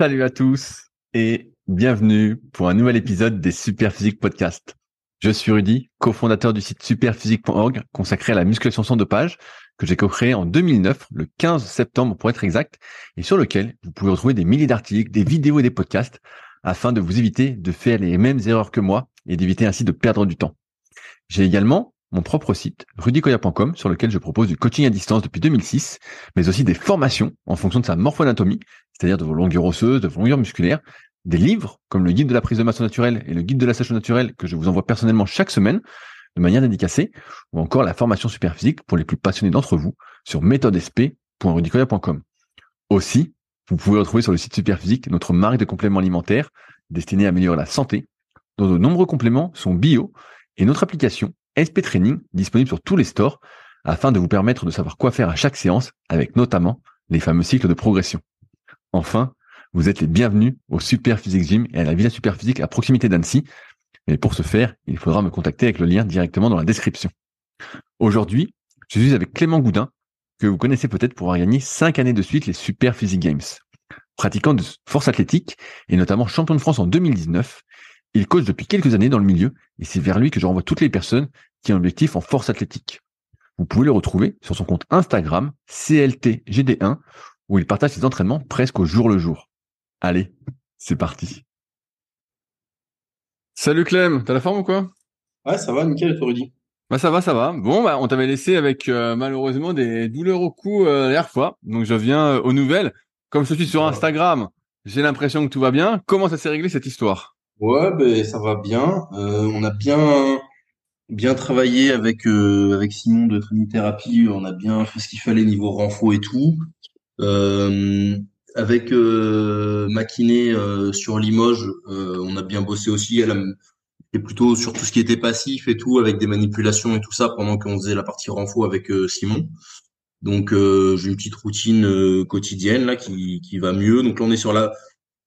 Salut à tous et bienvenue pour un nouvel épisode des Superphysique Podcast. Je suis Rudy, cofondateur du site superphysique.org consacré à la musculation sans dopage que j'ai co-créé en 2009, le 15 septembre pour être exact, et sur lequel vous pouvez retrouver des milliers d'articles, des vidéos et des podcasts afin de vous éviter de faire les mêmes erreurs que moi et d'éviter ainsi de perdre du temps. J'ai également mon propre site, rudykoya.com, sur lequel je propose du coaching à distance depuis 2006, mais aussi des formations en fonction de sa morphoanatomie, c'est-à-dire de vos longueurs osseuses, de vos longueurs musculaires, des livres comme le guide de la prise de masse naturelle et le guide de la sèche naturelle que je vous envoie personnellement chaque semaine de manière dédicacée, ou encore la formation super physique pour les plus passionnés d'entre vous sur méthodesp.rudicoya.com. Aussi, vous pouvez retrouver sur le site Superphysique notre marque de compléments alimentaires destinée à améliorer la santé, dont de nombreux compléments sont bio, et notre application SP Training disponible sur tous les stores afin de vous permettre de savoir quoi faire à chaque séance avec notamment les fameux cycles de progression. Enfin, vous êtes les bienvenus au Super Physique Gym et à la Villa Super Physique à proximité d'Annecy. Mais pour ce faire, il faudra me contacter avec le lien directement dans la description. Aujourd'hui, je suis avec Clément Goudin, que vous connaissez peut-être pour avoir gagné 5 années de suite les Super Physique Games. Pratiquant de force athlétique et notamment champion de France en 2019, il coach depuis quelques années dans le milieu et c'est vers lui que je renvoie toutes les personnes qui ont un objectif en force athlétique. Vous pouvez le retrouver sur son compte Instagram CLTGD1 où il partage ses entraînements presque au jour le jour. Allez, c'est parti. Salut Clem, t'as la forme ou quoi? Ouais, ça va, nickel, toi Rudy? Bah ça va, ça va. Bon, bah on t'avait laissé avec euh, malheureusement des douleurs au cou euh, la dernière fois, donc je viens euh, aux nouvelles. Comme je suis sur Instagram, j'ai l'impression que tout va bien. Comment ça s'est réglé cette histoire? Ouais, ben ça va bien. on a bien bien travaillé avec avec Simon de Trinithérapie. On a bien fait ce qu'il fallait niveau renfort et tout. avec ma kiné sur Limoges, on a bien bossé aussi. Elle et plutôt sur tout ce qui était passif et tout, avec des manipulations et tout ça, pendant qu'on faisait la partie renfo avec euh, Simon. Donc euh, j'ai une petite routine euh, quotidienne là qui, qui va mieux. Donc là on est sur la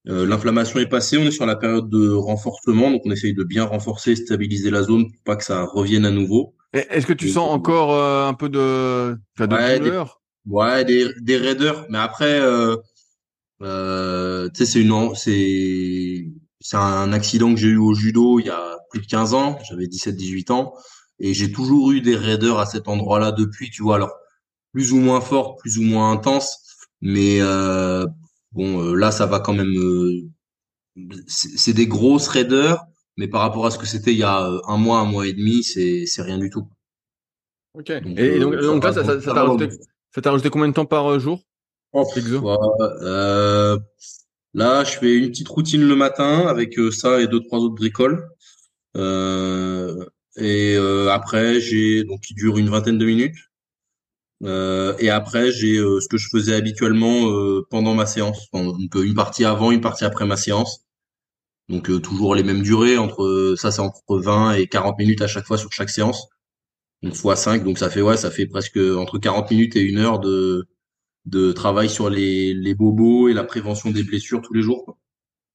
l'inflammation est passée, on est sur la période de renforcement, donc on essaye de bien renforcer, stabiliser la zone pour pas que ça revienne à nouveau. Est-ce que tu sens encore un peu de, de ouais, douleur? Des, Ouais, des, des raideurs, mais après, tu sais, c'est une, c'est c'est un accident que j'ai eu au judo il y a plus de 15 ans, j'avais 17-18 ans, et j'ai toujours eu des raideurs à cet endroit-là depuis, tu vois, alors plus ou moins fort, plus ou moins intense, mais euh, bon, euh, là ça va quand même, euh, c'est des grosses raideurs, mais par rapport à ce que c'était il y a un mois, un mois et demi, c'est c'est rien du tout. Ok. et donc, donc là, ça t'a ça, rajouté, rajouté combien de temps par jour? Oh, euh, Là, je fais une petite routine le matin avec euh, ça et deux trois autres bricoles. Euh, et euh, après, j'ai donc qui dure une vingtaine de minutes. Et après, j'ai ce que je faisais habituellement pendant ma séance. Donc une partie avant, une partie après ma séance. Donc toujours les mêmes durées entre ça c'est entre 20 et 40 minutes à chaque fois sur chaque séance. Donc fois 5, donc ça fait ouais, ça fait presque entre 40 minutes et une heure de de travail sur les, les bobos et la prévention des blessures tous les jours.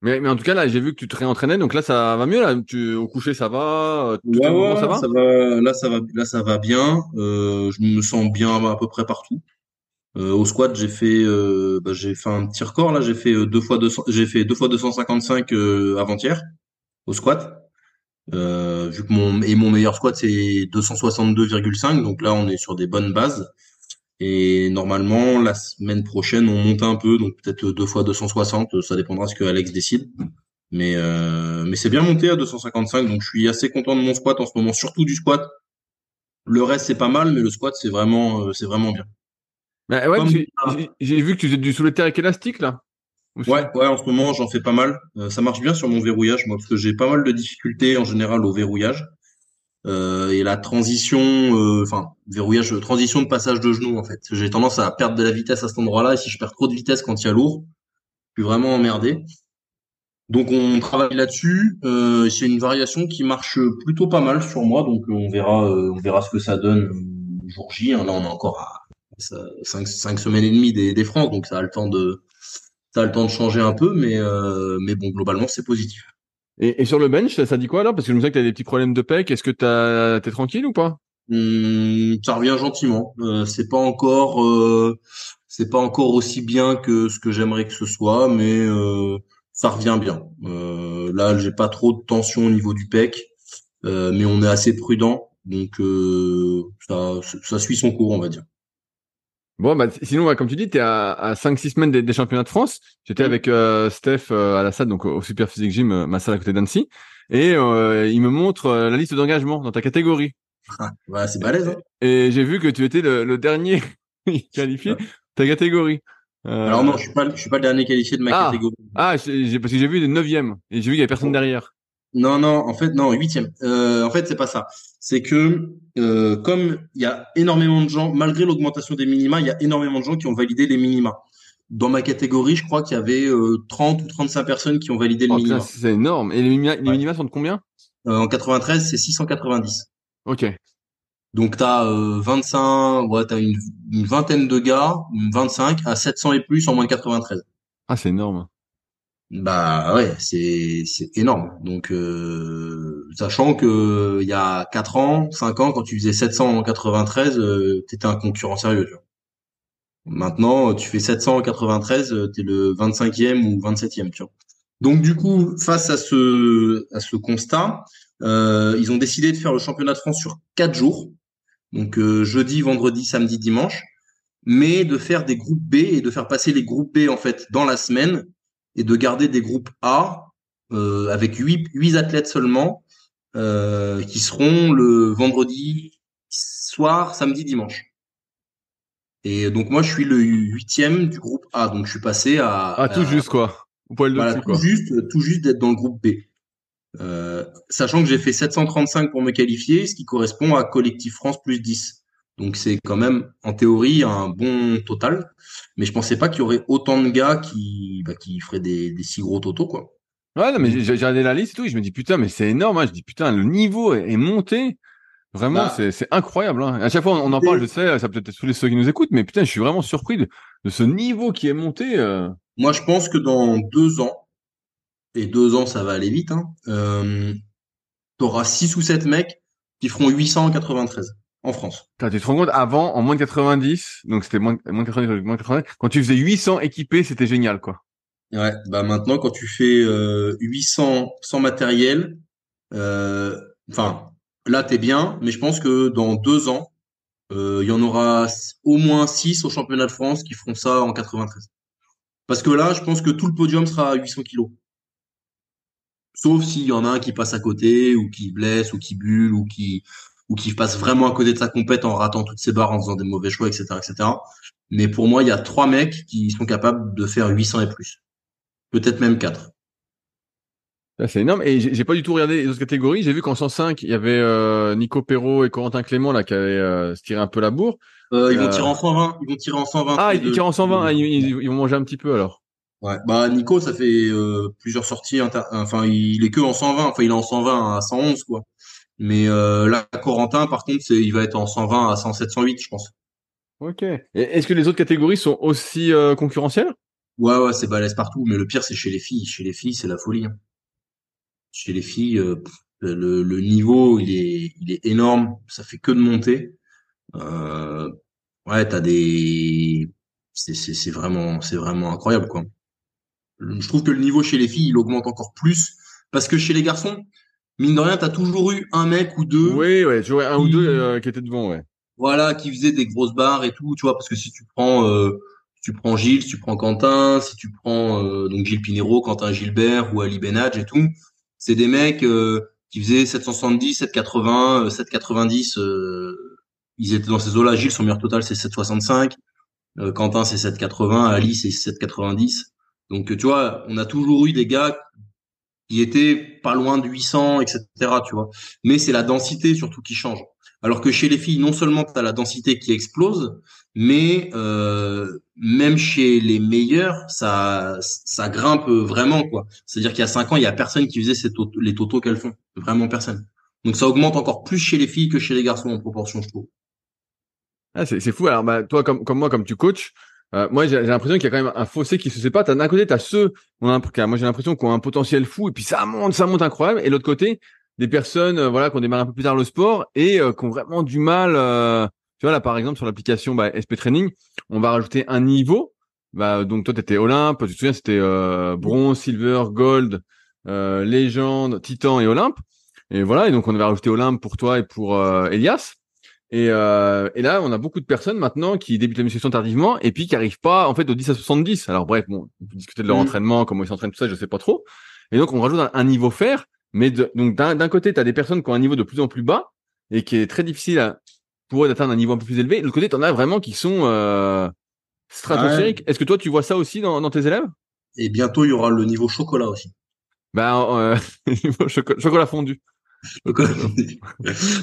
Mais, mais en tout cas, là, j'ai vu que tu te réentraînais, donc là, ça va mieux, là. Tu, au coucher, ça va? Euh, ouais, ouais, ça, va? ça va Là, ça va, là, ça va bien. Euh, je me sens bien à peu près partout. Euh, au squat, j'ai fait, euh, bah, j'ai fait un petit record, là. J'ai fait euh, deux fois 200, j'ai fait deux fois 255 euh, avant-hier au squat. Euh, vu que mon, et mon meilleur squat, c'est 262,5. Donc là, on est sur des bonnes bases. Et normalement, la semaine prochaine, on monte un peu, donc peut-être deux fois 260, ça dépendra de ce que Alex décide. Mais euh, mais c'est bien monté à 255, donc je suis assez content de mon squat en ce moment, surtout du squat. Le reste c'est pas mal, mais le squat c'est vraiment euh, c'est vraiment bien. Bah ouais, j'ai vu que tu faisais du soulevé avec élastique là. Ouais, ouais, en ce moment j'en fais pas mal. Euh, ça marche bien sur mon verrouillage, moi, parce que j'ai pas mal de difficultés en général au verrouillage. Euh, et la transition, euh, enfin verrouillage, transition de passage de genou en fait. J'ai tendance à perdre de la vitesse à cet endroit-là et si je perds trop de vitesse quand il y a lourd, je suis vraiment emmerdé. Donc on travaille là-dessus. Euh, c'est une variation qui marche plutôt pas mal sur moi, donc on verra, euh, on verra ce que ça donne jour J. Hein. Là on est encore à 5, semaines et demie des, des France, donc ça a le temps de, ça a le temps de changer un peu, mais mais bon globalement c'est positif. Et, sur le bench, ça, dit quoi alors? Parce que je me sais que tu as des petits problèmes de pec. Est-ce que tu es tranquille ou pas? Mmh, Ça revient gentiment. Euh, c'est pas encore, euh, c'est pas encore aussi bien que ce que j'aimerais que ce soit, mais euh, ça revient bien. Euh, là, j'ai pas trop de tension au niveau du pec, mais on est assez prudent, donc ça, ça suit son cours, on va dire. Bon, bah, sinon, comme tu dis, tu es à, à 5-6 semaines des, championnats de France. J'étais avec euh, Steph à la salle, donc au Super Physique Gym, ma salle à côté d'Annecy. Et il me montre la liste d'engagement dans ta catégorie. Ah, ouais, c'est balèze. Hein et j'ai vu que tu étais le, le dernier qualifié ta catégorie. Euh... Alors non, je suis pas, je suis pas le dernier qualifié de ma ah. catégorie. Ah, j'ai, parce que j'ai vu le neuvième et j'ai vu qu'il y avait personne derrière. Non, non, en fait, non, huitième. Euh, en fait, c'est pas ça. C'est que euh, comme il y a énormément de gens, malgré l'augmentation des minima, il y a énormément de gens qui ont validé les minima. Dans ma catégorie, je crois qu'il y avait euh, 30 ou 35 personnes qui ont validé le oh, minima. C'est énorme. Et les minima, les minima sont de combien? Euh, En 93, c'est 690. Ok. Donc tu as 25, ouais, as une, vingtaine de gars, 25 à 700 et plus en moins de 93. Ah, c'est énorme. Bah ouais, c'est c'est énorme. Donc euh, sachant que il y a 4 ans, 5 ans quand tu faisais 700 en 93, tu étais un concurrent sérieux, tu vois. Maintenant, tu fais 700 en 93, tu es le 25e ou 27e, tu vois. Donc du coup, face à ce à ce constat, euh, ils ont décidé de faire le championnat de France sur 4 jours donc euh, jeudi, vendredi, samedi, dimanche, mais de faire des groupes B et de faire passer les groupes B en fait dans la semaine et de garder des groupes A euh, avec huit, huit athlètes seulement euh, qui seront le vendredi soir, samedi, dimanche. Et donc moi je suis le huitième du groupe A, donc je suis passé à, ah tout juste quoi. Voilà, tout juste, tout juste d'être dans le groupe B. Euh, sachant que j'ai fait 735 pour me qualifier, ce qui correspond à Collectif France plus 10. Donc c'est quand même en théorie un bon total, mais je pensais pas qu'il y aurait autant de gars qui bah, qui feraient des, des si gros totaux quoi. Ouais, non, mais j'ai regardé la liste et tout, et je me dis putain, mais c'est énorme. Hein. Je dis putain, le niveau est, monté. Vraiment, bah, c'est incroyable. Hein. À chaque fois, on en parle, je sais, ça peut être tous ceux qui nous écoutent, mais putain, je suis vraiment surpris de, de ce niveau qui est monté. Euh. Moi, je pense que dans deux ans, et deux ans, ça va aller vite, hein, euh, tu auras 6 ou 7 mecs qui feront 893 en France. tu te rends compte, avant, en moins de 90, donc c'était moins, moins, 90, moins 90, quand tu faisais 800 équipés, c'était génial, quoi. Ouais, bah maintenant, quand tu fais euh, 800 sans matériel, euh, enfin, là, t'es bien, mais je pense que dans deux ans, euh, il y en aura au moins 6 au championnat de France qui feront ça en 93. Parce que là, je pense que tout le podium sera à 800 kilos. Sauf s'il y en a un qui passe à côté, ou qui blesse, ou qui bulle, ou qui, ou qui passe vraiment à côté de sa compète en ratant toutes ses barres, en faisant des mauvais choix, etc., etc. Mais pour moi, il y a trois mecs qui sont capables de faire 800 et plus. Peut-être même quatre. C'est énorme. Et j'ai pas du tout regardé les autres catégories. J'ai vu qu'en 105, il y avait euh, Nico Perrault et Corentin Clément là qui avaient euh, tiré un peu la bourre. Euh, ils vont tirer en 120. Ils vont tirer en 120. Ah, ils tirent en 120. ils, vont manger un petit peu alors. Ouais, bah Nico, ça fait euh, plusieurs sorties. Enfin, il est que en 120. Enfin, il est en 120 à 111 quoi. Mais euh, là, Corentin, par contre, il va être en 120 à 107, 108, je pense. Ok. est-ce que les autres catégories sont aussi euh, concurrentielles? Ouais, ouais, c'est balèze partout. Mais le pire, c'est chez les filles. Chez les filles, c'est la folie. Hein. Chez les filles, euh, le, le, niveau, il est, il est énorme. Ça fait que de monter. Euh, ouais, t'as des, c'est vraiment, c'est vraiment incroyable, quoi. Je trouve que le niveau chez les filles, il augmente encore plus. Parce que chez les garçons, mine de rien, t'as toujours eu un mec ou deux. Oui, ouais, toujours un ou deux euh, qui étaient devant, ouais. Voilà, qui faisaient des grosses barres et tout, tu vois, parce que si tu prends, euh, tu prends Gilles, si tu prends Quentin, si tu prends euh, donc Gilles Pinero, Quentin Gilbert ou Ali Benadj et tout, c'est des mecs qui faisaient 770, 780, 790. ils étaient dans ces eaux-là. Gilles, son meilleur total, c'est 765. Quentin, c'est 780. Ali, c'est 790. Donc, tu vois, on a toujours eu des gars qui étaient pas loin de 800, etc., tu vois. Mais c'est la densité surtout qui change. Alors que chez les filles, non seulement tu as la densité qui explose, mais euh, même chez les meilleurs, ça, ça grimpe vraiment, quoi. C'est-à-dire qu'il y a cinq ans, il y a personne qui faisait les totaux qu'elles font. Vraiment personne. Donc ça augmente encore plus chez les filles que chez les garçons en proportion, je trouve. Ah, c'est fou. Alors, bah, toi, comme, comme moi, comme tu coaches, euh, moi, j'ai l'impression qu'il y a quand même un fossé qui se sépare. D'un côté, tu as ceux, on a, moi j'ai l'impression qu'on a un potentiel fou, et puis ça monte, ça monte incroyable. Et l'autre côté, des personnes, euh, voilà, qui ont démarré un peu plus tard le sport et euh, qui ont vraiment du mal tu vois là par exemple sur l'application bah, SP Training, on va rajouter un niveau. Bah donc toi t'étais Olympe, tu te souviens c'était euh, bronze, silver, gold, euh, légende, titan et Olympe. Et voilà et donc on va rajouter Olympe pour toi et pour euh, Elias. Et, euh, et là, on a beaucoup de personnes maintenant qui débutent la musculation tardivement et puis qui arrivent pas en fait au 10 à 70. Alors bref, bon, on peut discuter de leur Mhm. entraînement, comment ils s'entraînent, tout ça, je sais pas trop. Et donc on rajoute un, un niveau fer, mais de- donc d'un côté, tu as des personnes qui ont un niveau de plus en plus bas et qui est très difficile à, pour eux d'atteindre un niveau un peu plus élevé. De l'autre côté, tu en as vraiment qui sont euh, stratosphériques. Est-ce que toi, tu vois ça aussi dans, dans tes élèves? Et bientôt, il y aura le niveau chocolat aussi. Ben, euh, niveau choco- chocolat fondu.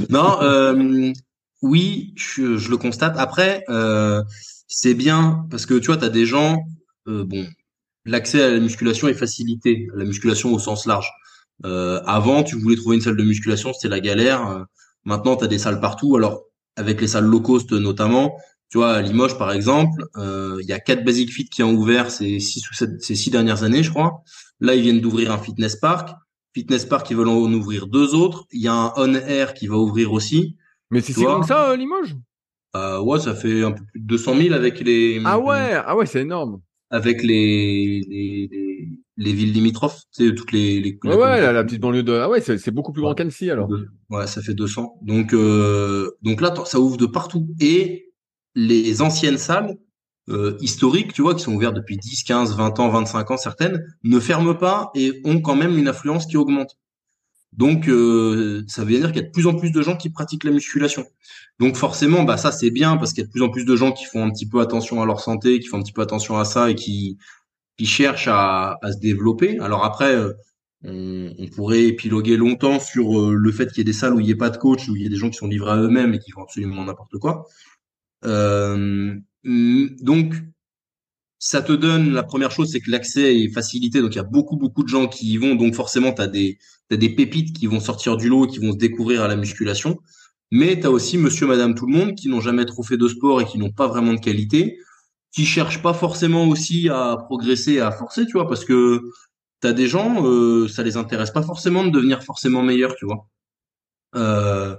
non, euh, oui, je, le constate. Après, euh, c'est bien parce que tu vois, tu as des gens, euh, bon, l'accès à la musculation est facilité, la musculation au sens large. Euh, avant, tu voulais trouver une salle de musculation, c'était la galère. Maintenant, tu as des salles partout. Alors, avec les salles low cost notamment, tu vois, à Limoges, par exemple, il y a quatre Basic Fit qui ont ouvert ces six ou sept, ces six dernières années, je crois. Là, ils viennent d'ouvrir un fitness park. Fitness Park, ils veulent en ouvrir deux autres. Il y a un On Air qui va ouvrir aussi. Mais c'est si que ça, euh, Limoges Euh, ouais, ça fait un peu plus de 200 000 avec les Ah ouais, ah ouais, c'est énorme. avec les les, les, les villes limitrophes, tu sais, toutes les, les Ouais, ouais, la, la petite banlieue de. Ah ouais, c'est beaucoup plus grand qu'Annecy alors. Ouais, ça fait 200. Donc euh, donc là, ça ouvre de partout. Et les anciennes salles euh, historiques, tu vois, qui sont ouvertes depuis 10, 15, 20 ans, 25 ans, certaines, ne ferment pas et ont quand même une affluence qui augmente. Donc, euh, ça veut dire qu'il y a de plus en plus de gens qui pratiquent la musculation. Donc, forcément, bah ça c'est bien parce qu'il y a de plus en plus de gens qui font un petit peu attention à leur santé, qui font un petit peu attention à ça et qui qui cherchent à, à se développer. Alors après, euh, on, pourrait épiloguer longtemps sur euh, le fait qu'il y ait des salles où il n'y ait pas de coach, où il y a des gens qui sont livrés à eux-mêmes et qui font absolument n'importe quoi. Euh, donc, ça te donne, la première chose, c'est que l'accès est facilité. Donc, il y a beaucoup, beaucoup de gens qui y vont. Donc, forcément, tu as des, t'as des pépites qui vont sortir du lot qui vont se découvrir à la musculation. Mais tu as aussi monsieur, madame, tout le monde qui n'ont jamais trop fait de sport et qui n'ont pas vraiment de qualité, qui cherchent pas forcément aussi à progresser, à forcer, tu vois, parce que tu as des gens, euh, ça les intéresse pas forcément de devenir forcément meilleurs, tu vois. Euh,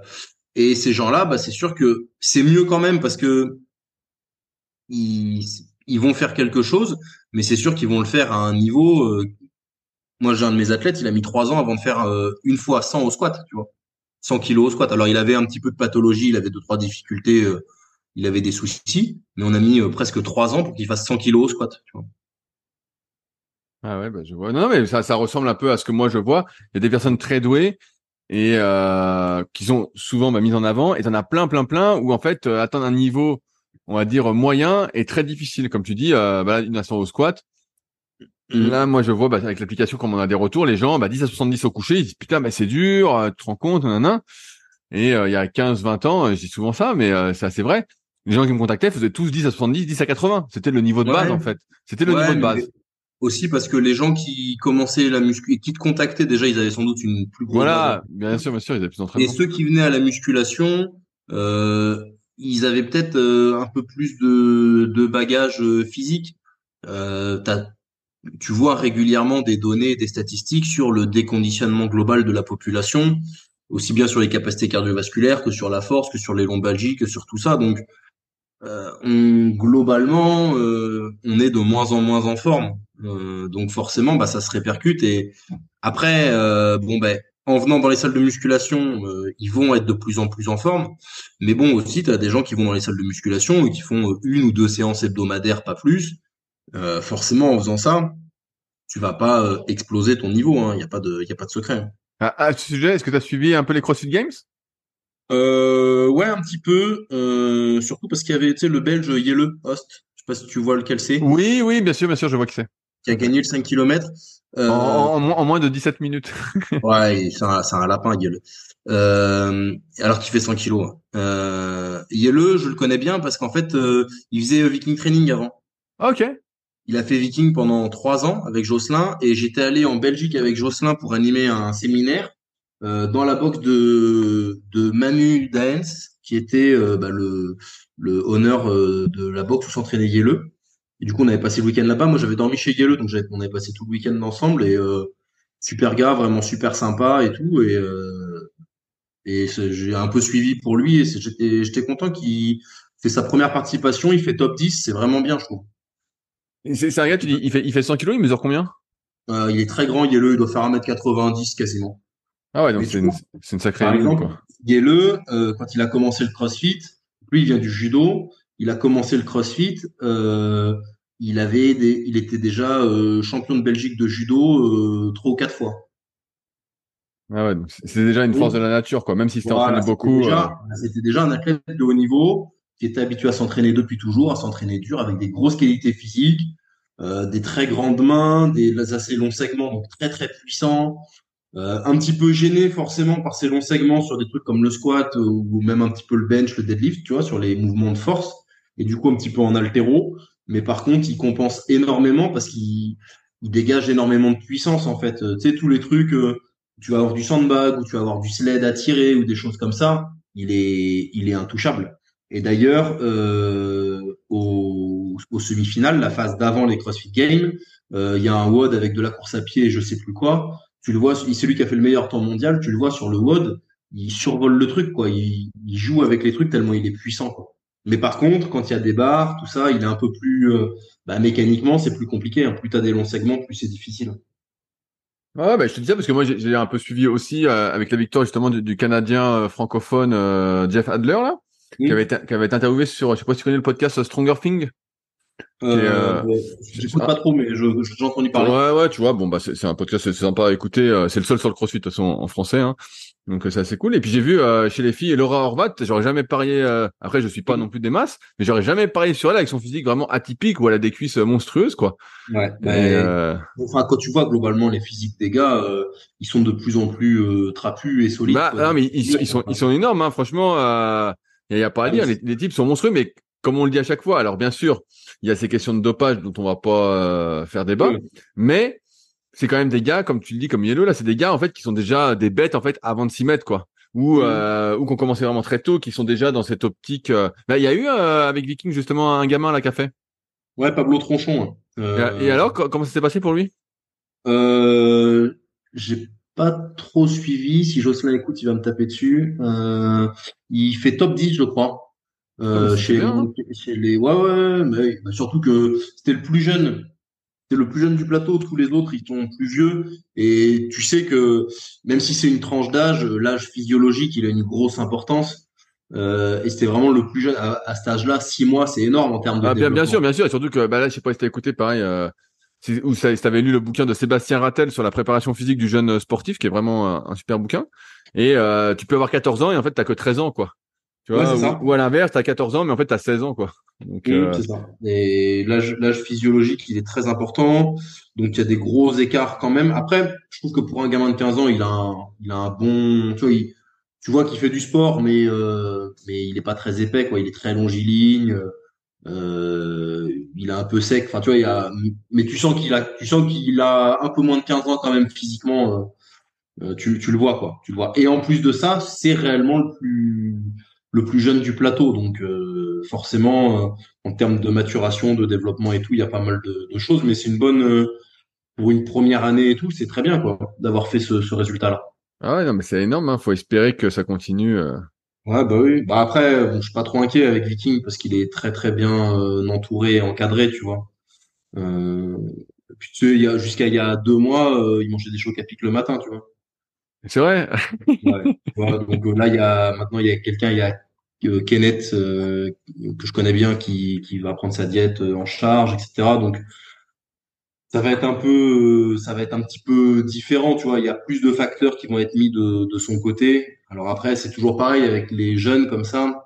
et ces gens-là, bah, c'est sûr que c'est mieux quand même parce que ils, ils vont faire quelque chose, mais c'est sûr qu'ils vont le faire à un niveau. euh, moi, j'ai un de mes athlètes, il a mis trois ans avant de faire euh, une fois 100 au squat, tu vois. 100 kilos au squat. Alors, il avait un petit peu de pathologie, il avait deux, trois difficultés, euh, il avait des soucis, mais on a mis presque trois ans pour qu'il fasse 100 kilos au squat, tu vois. Ah ouais, bah je vois. Non, mais ça, ressemble un peu à ce que moi je vois. Il y a des personnes très douées et qui sont souvent bah, mises en avant, et t'en as plein, plein, plein où en fait atteindre un niveau, on va dire moyen, est très difficile. Comme tu dis, euh, bah, une nation au squat. Mhm. Là, moi je vois bah, avec l'application, comme on a des retours, les gens, bah, 10 à 70 au coucher, ils disent putain, bah, c'est dur, euh, tu te rends compte, nanana. Et euh, il y a 15, 20 ans, euh, je dis souvent ça, mais euh, c'est assez vrai. Les gens qui me contactaient faisaient tous 10 à 70, 10 à 80. C'était le niveau de Ouais. base en fait. C'était le Ouais, niveau de base. Aussi parce que les gens qui commençaient la muscu et qui te contactaient, déjà, ils avaient sans doute une plus grosse base Voilà, bien sûr, bien sûr, ils avaient plus Et d'entraînement. ceux qui venaient à la musculation, euh, ils avaient peut-être euh, un peu plus de, de bagages euh, physiques. Euh, tu vois régulièrement des données, des statistiques sur le déconditionnement global de la population, aussi bien sur les capacités cardiovasculaires que sur la force, que sur les lombalgies, que sur tout ça. Donc, euh, on, globalement, euh, on est de moins en moins en forme. Euh, donc forcément, bah, ça se répercute. Et après, euh, bon ben, en venant dans les salles de musculation, euh, ils vont être de plus en plus en forme. Mais bon, aussi, tu as des gens qui vont dans les salles de musculation et qui font euh, une ou deux séances hebdomadaires, pas plus. Euh, forcément, en faisant ça, tu vas pas euh, exploser ton niveau. Il n'y a pas de, y a pas de secret. hein. À, à ce sujet, est-ce que tu as suivi un peu les CrossFit Games? Euh, ouais, un petit peu. Euh, surtout parce qu'il y avait, le Belge Yele Host. Je sais pas si tu vois lequel c'est, Oui, oui, bien sûr, bien sûr, je vois que c'est. Qui a gagné le 5 km. Euh, En, en, moins- en moins de 17 minutes. Ouais, c'est un, lapin, Yele. Euh, alors qu'il fait 100 kilos. hein. Euh, Yele, je le connais bien parce qu'en fait, euh, il faisait euh, Viking Training avant. ok. Il a fait Viking pendant trois ans avec Jocelyn et j'étais allé en Belgique avec Jocelyn pour animer un séminaire dans la box de, de Manu Daens, qui était bah, le, le honneur de la boxe où s'entraînait Yele. Et du coup, on avait passé le week-end là-bas. Moi, j'avais dormi chez Yele, donc on avait passé tout le week-end ensemble et euh, super gars, vraiment super sympa et tout. Et, euh, Et j'ai un peu suivi pour lui et j'étais, content qu'il fait sa première participation, il fait top 10, c'est vraiment bien, je trouve. C'est un gars, tu dis, il fait, il fait 100 kilos, il mesure combien? Euh, Il est très grand, Yelleux, il doit faire 1m90 quasiment. Ah ouais, donc c'est une, une, sacrée Par exemple, quand il a commencé le crossfit, lui, il vient du judo, il a commencé le crossfit, euh, il avait des, il était déjà euh, champion de Belgique de judo euh, trois ou quatre fois. Ah ouais, c'est déjà une force de la nature, quoi. Même si c'était entraîné beaucoup. C'était déjà, un athlète de haut niveau qui était habitué à s'entraîner depuis toujours, à s'entraîner dur, avec des grosses qualités physiques, euh, des très grandes mains, des assez longs segments, donc très très puissants. Euh, un petit peu gêné forcément par ces longs segments sur des trucs comme le squat ou même un petit peu le bench, le deadlift, tu vois, sur les mouvements de force et du coup un petit peu en altéro. Mais par contre, il compense énormément parce qu'il dégage énormément de puissance en fait. Tu sais tous les trucs tu vas avoir du sandbag ou tu vas avoir du sled à tirer ou des choses comme ça, il est, il est intouchable. Et d'ailleurs, euh, au, au semi-final, la phase d'avant les CrossFit Games, euh, il y a un WOD avec de la course à pied et je sais plus quoi. Tu le vois, c'est lui qui a fait le meilleur temps mondial. Tu le vois sur le WOD, il survole le truc, quoi. Il, il joue avec les trucs tellement il est puissant, quoi. Mais par contre, quand il y a des barres, tout ça, il est un peu plus, euh, bah, mécaniquement, c'est plus compliqué. Hein. Plus tu as des longs segments, plus c'est difficile. Ouais, bah, je te disais parce que moi j'ai un peu suivi aussi euh, avec la victoire justement du, du Canadien euh, francophone euh, Jeff Adler là, qui avait été, qui avait été interviewé sur, je sais pas si tu connais le podcast Stronger Thing. Euh, J'écoute pas trop, mais j'ai entendu parler. Ouais, ouais, tu vois, bon bah c'est un podcast c'est sympa à écouter. c'est le seul sur le CrossFit de toute façon en français. Hein. Donc c'est assez cool. Et puis j'ai vu euh, chez les filles Laura Horvat, j'aurais jamais parié. Euh, après je suis pas non plus des masses, mais j'aurais jamais parié sur elle avec son physique vraiment atypique où elle a des cuisses monstrueuses quoi. Ouais. euh... Enfin quand tu vois globalement les physiques des gars, euh, ils sont de plus en plus trapus et solides. Bah, non mais ils, ils, sont ils sont énormes. Hein. Franchement, il y, a pas à dire. Les, les, types sont monstrueux, mais comme on le dit à chaque fois. Alors bien sûr, il y a ces questions de dopage dont on va pas faire débat, mais c'est quand même des gars, comme tu le dis, comme Yellow, là, c'est des gars, en fait, qui sont déjà des bêtes, en fait, avant de s'y mettre, quoi. Ou, mmh. euh, ou qu'on commençait vraiment très tôt, qui sont déjà dans cette optique. Euh... Bah, il y a eu, euh, avec Viking, justement, un gamin, là, qui a fait. Ouais, Pablo Tronchon. Hein. Euh... Et, alors, comment ça s'est passé pour lui? Euh, j'ai pas trop suivi. Si Jocelyn écoute, il va me taper dessus. Euh, il fait top 10, je crois. Euh, ah, chez, hein. chez, les, ouais, ouais, mais bah, surtout que c'était le plus jeune c'est le plus jeune du plateau, tous les autres ils sont plus vieux et tu sais que même si c'est une tranche d'âge, l'âge physiologique il a une grosse importance. Euh, et c'était vraiment le plus jeune à, à cet âge-là, six mois, c'est énorme en termes de. Ah, bien, bien, sûr, bien sûr, et surtout que bah là, je sais pas si t'as écouté pareil. Euh, ou si t'avais lu le bouquin de Sébastien Rattel sur la préparation physique du jeune sportif, qui est vraiment un, super bouquin. Et euh, tu peux avoir 14 ans et en fait t'as que 13 ans, quoi. Tu vois, ou, ou, à l'inverse, t'as 14 ans, mais en fait t'as 16 ans, quoi. Donc, euh, c'est ça. Et l'âge physiologique, il est très important. Donc, il y a des gros écarts quand même. Après, je trouve que pour un gamin de 15 ans, il a un, il a un bon, tu vois, tu vois qu'il fait du sport, mais, euh, mais il est pas très épais, quoi. Il est très longiligne. Euh, il est un peu sec. Enfin, tu vois, il a, mais tu sens qu'il a, tu sens qu'il a un peu moins de 15 ans quand même physiquement. Euh, tu, tu le vois, quoi. Tu le vois. Et en plus de ça, c'est réellement le plus, le plus jeune du plateau. Donc euh, forcément, euh, en termes de maturation, de développement et tout, il y a pas mal de, choses. Mais c'est une bonne euh, pour une première année et tout, c'est très bien quoi d'avoir fait ce, résultat-là. Ah ouais, non mais c'est énorme. Hein. Faut espérer que ça continue. Ouais bah oui. Bah après, bon, je suis pas trop inquiet avec Viking parce qu'il est très très bien entouré et encadré, tu vois. puis tu sais, il y a jusqu'à il y a deux mois, il mangeait des chocs à pic le matin, tu vois. C'est vrai? ouais, donc là, il y a maintenant il y a quelqu'un, il y a Kenneth euh, que je connais bien qui, qui va prendre sa diète euh, en charge, etc. Donc ça va être un peu, ça va être un petit peu différent, tu vois. Il y a plus de facteurs qui vont être mis de, de son côté. Alors après, c'est toujours pareil avec les jeunes comme ça.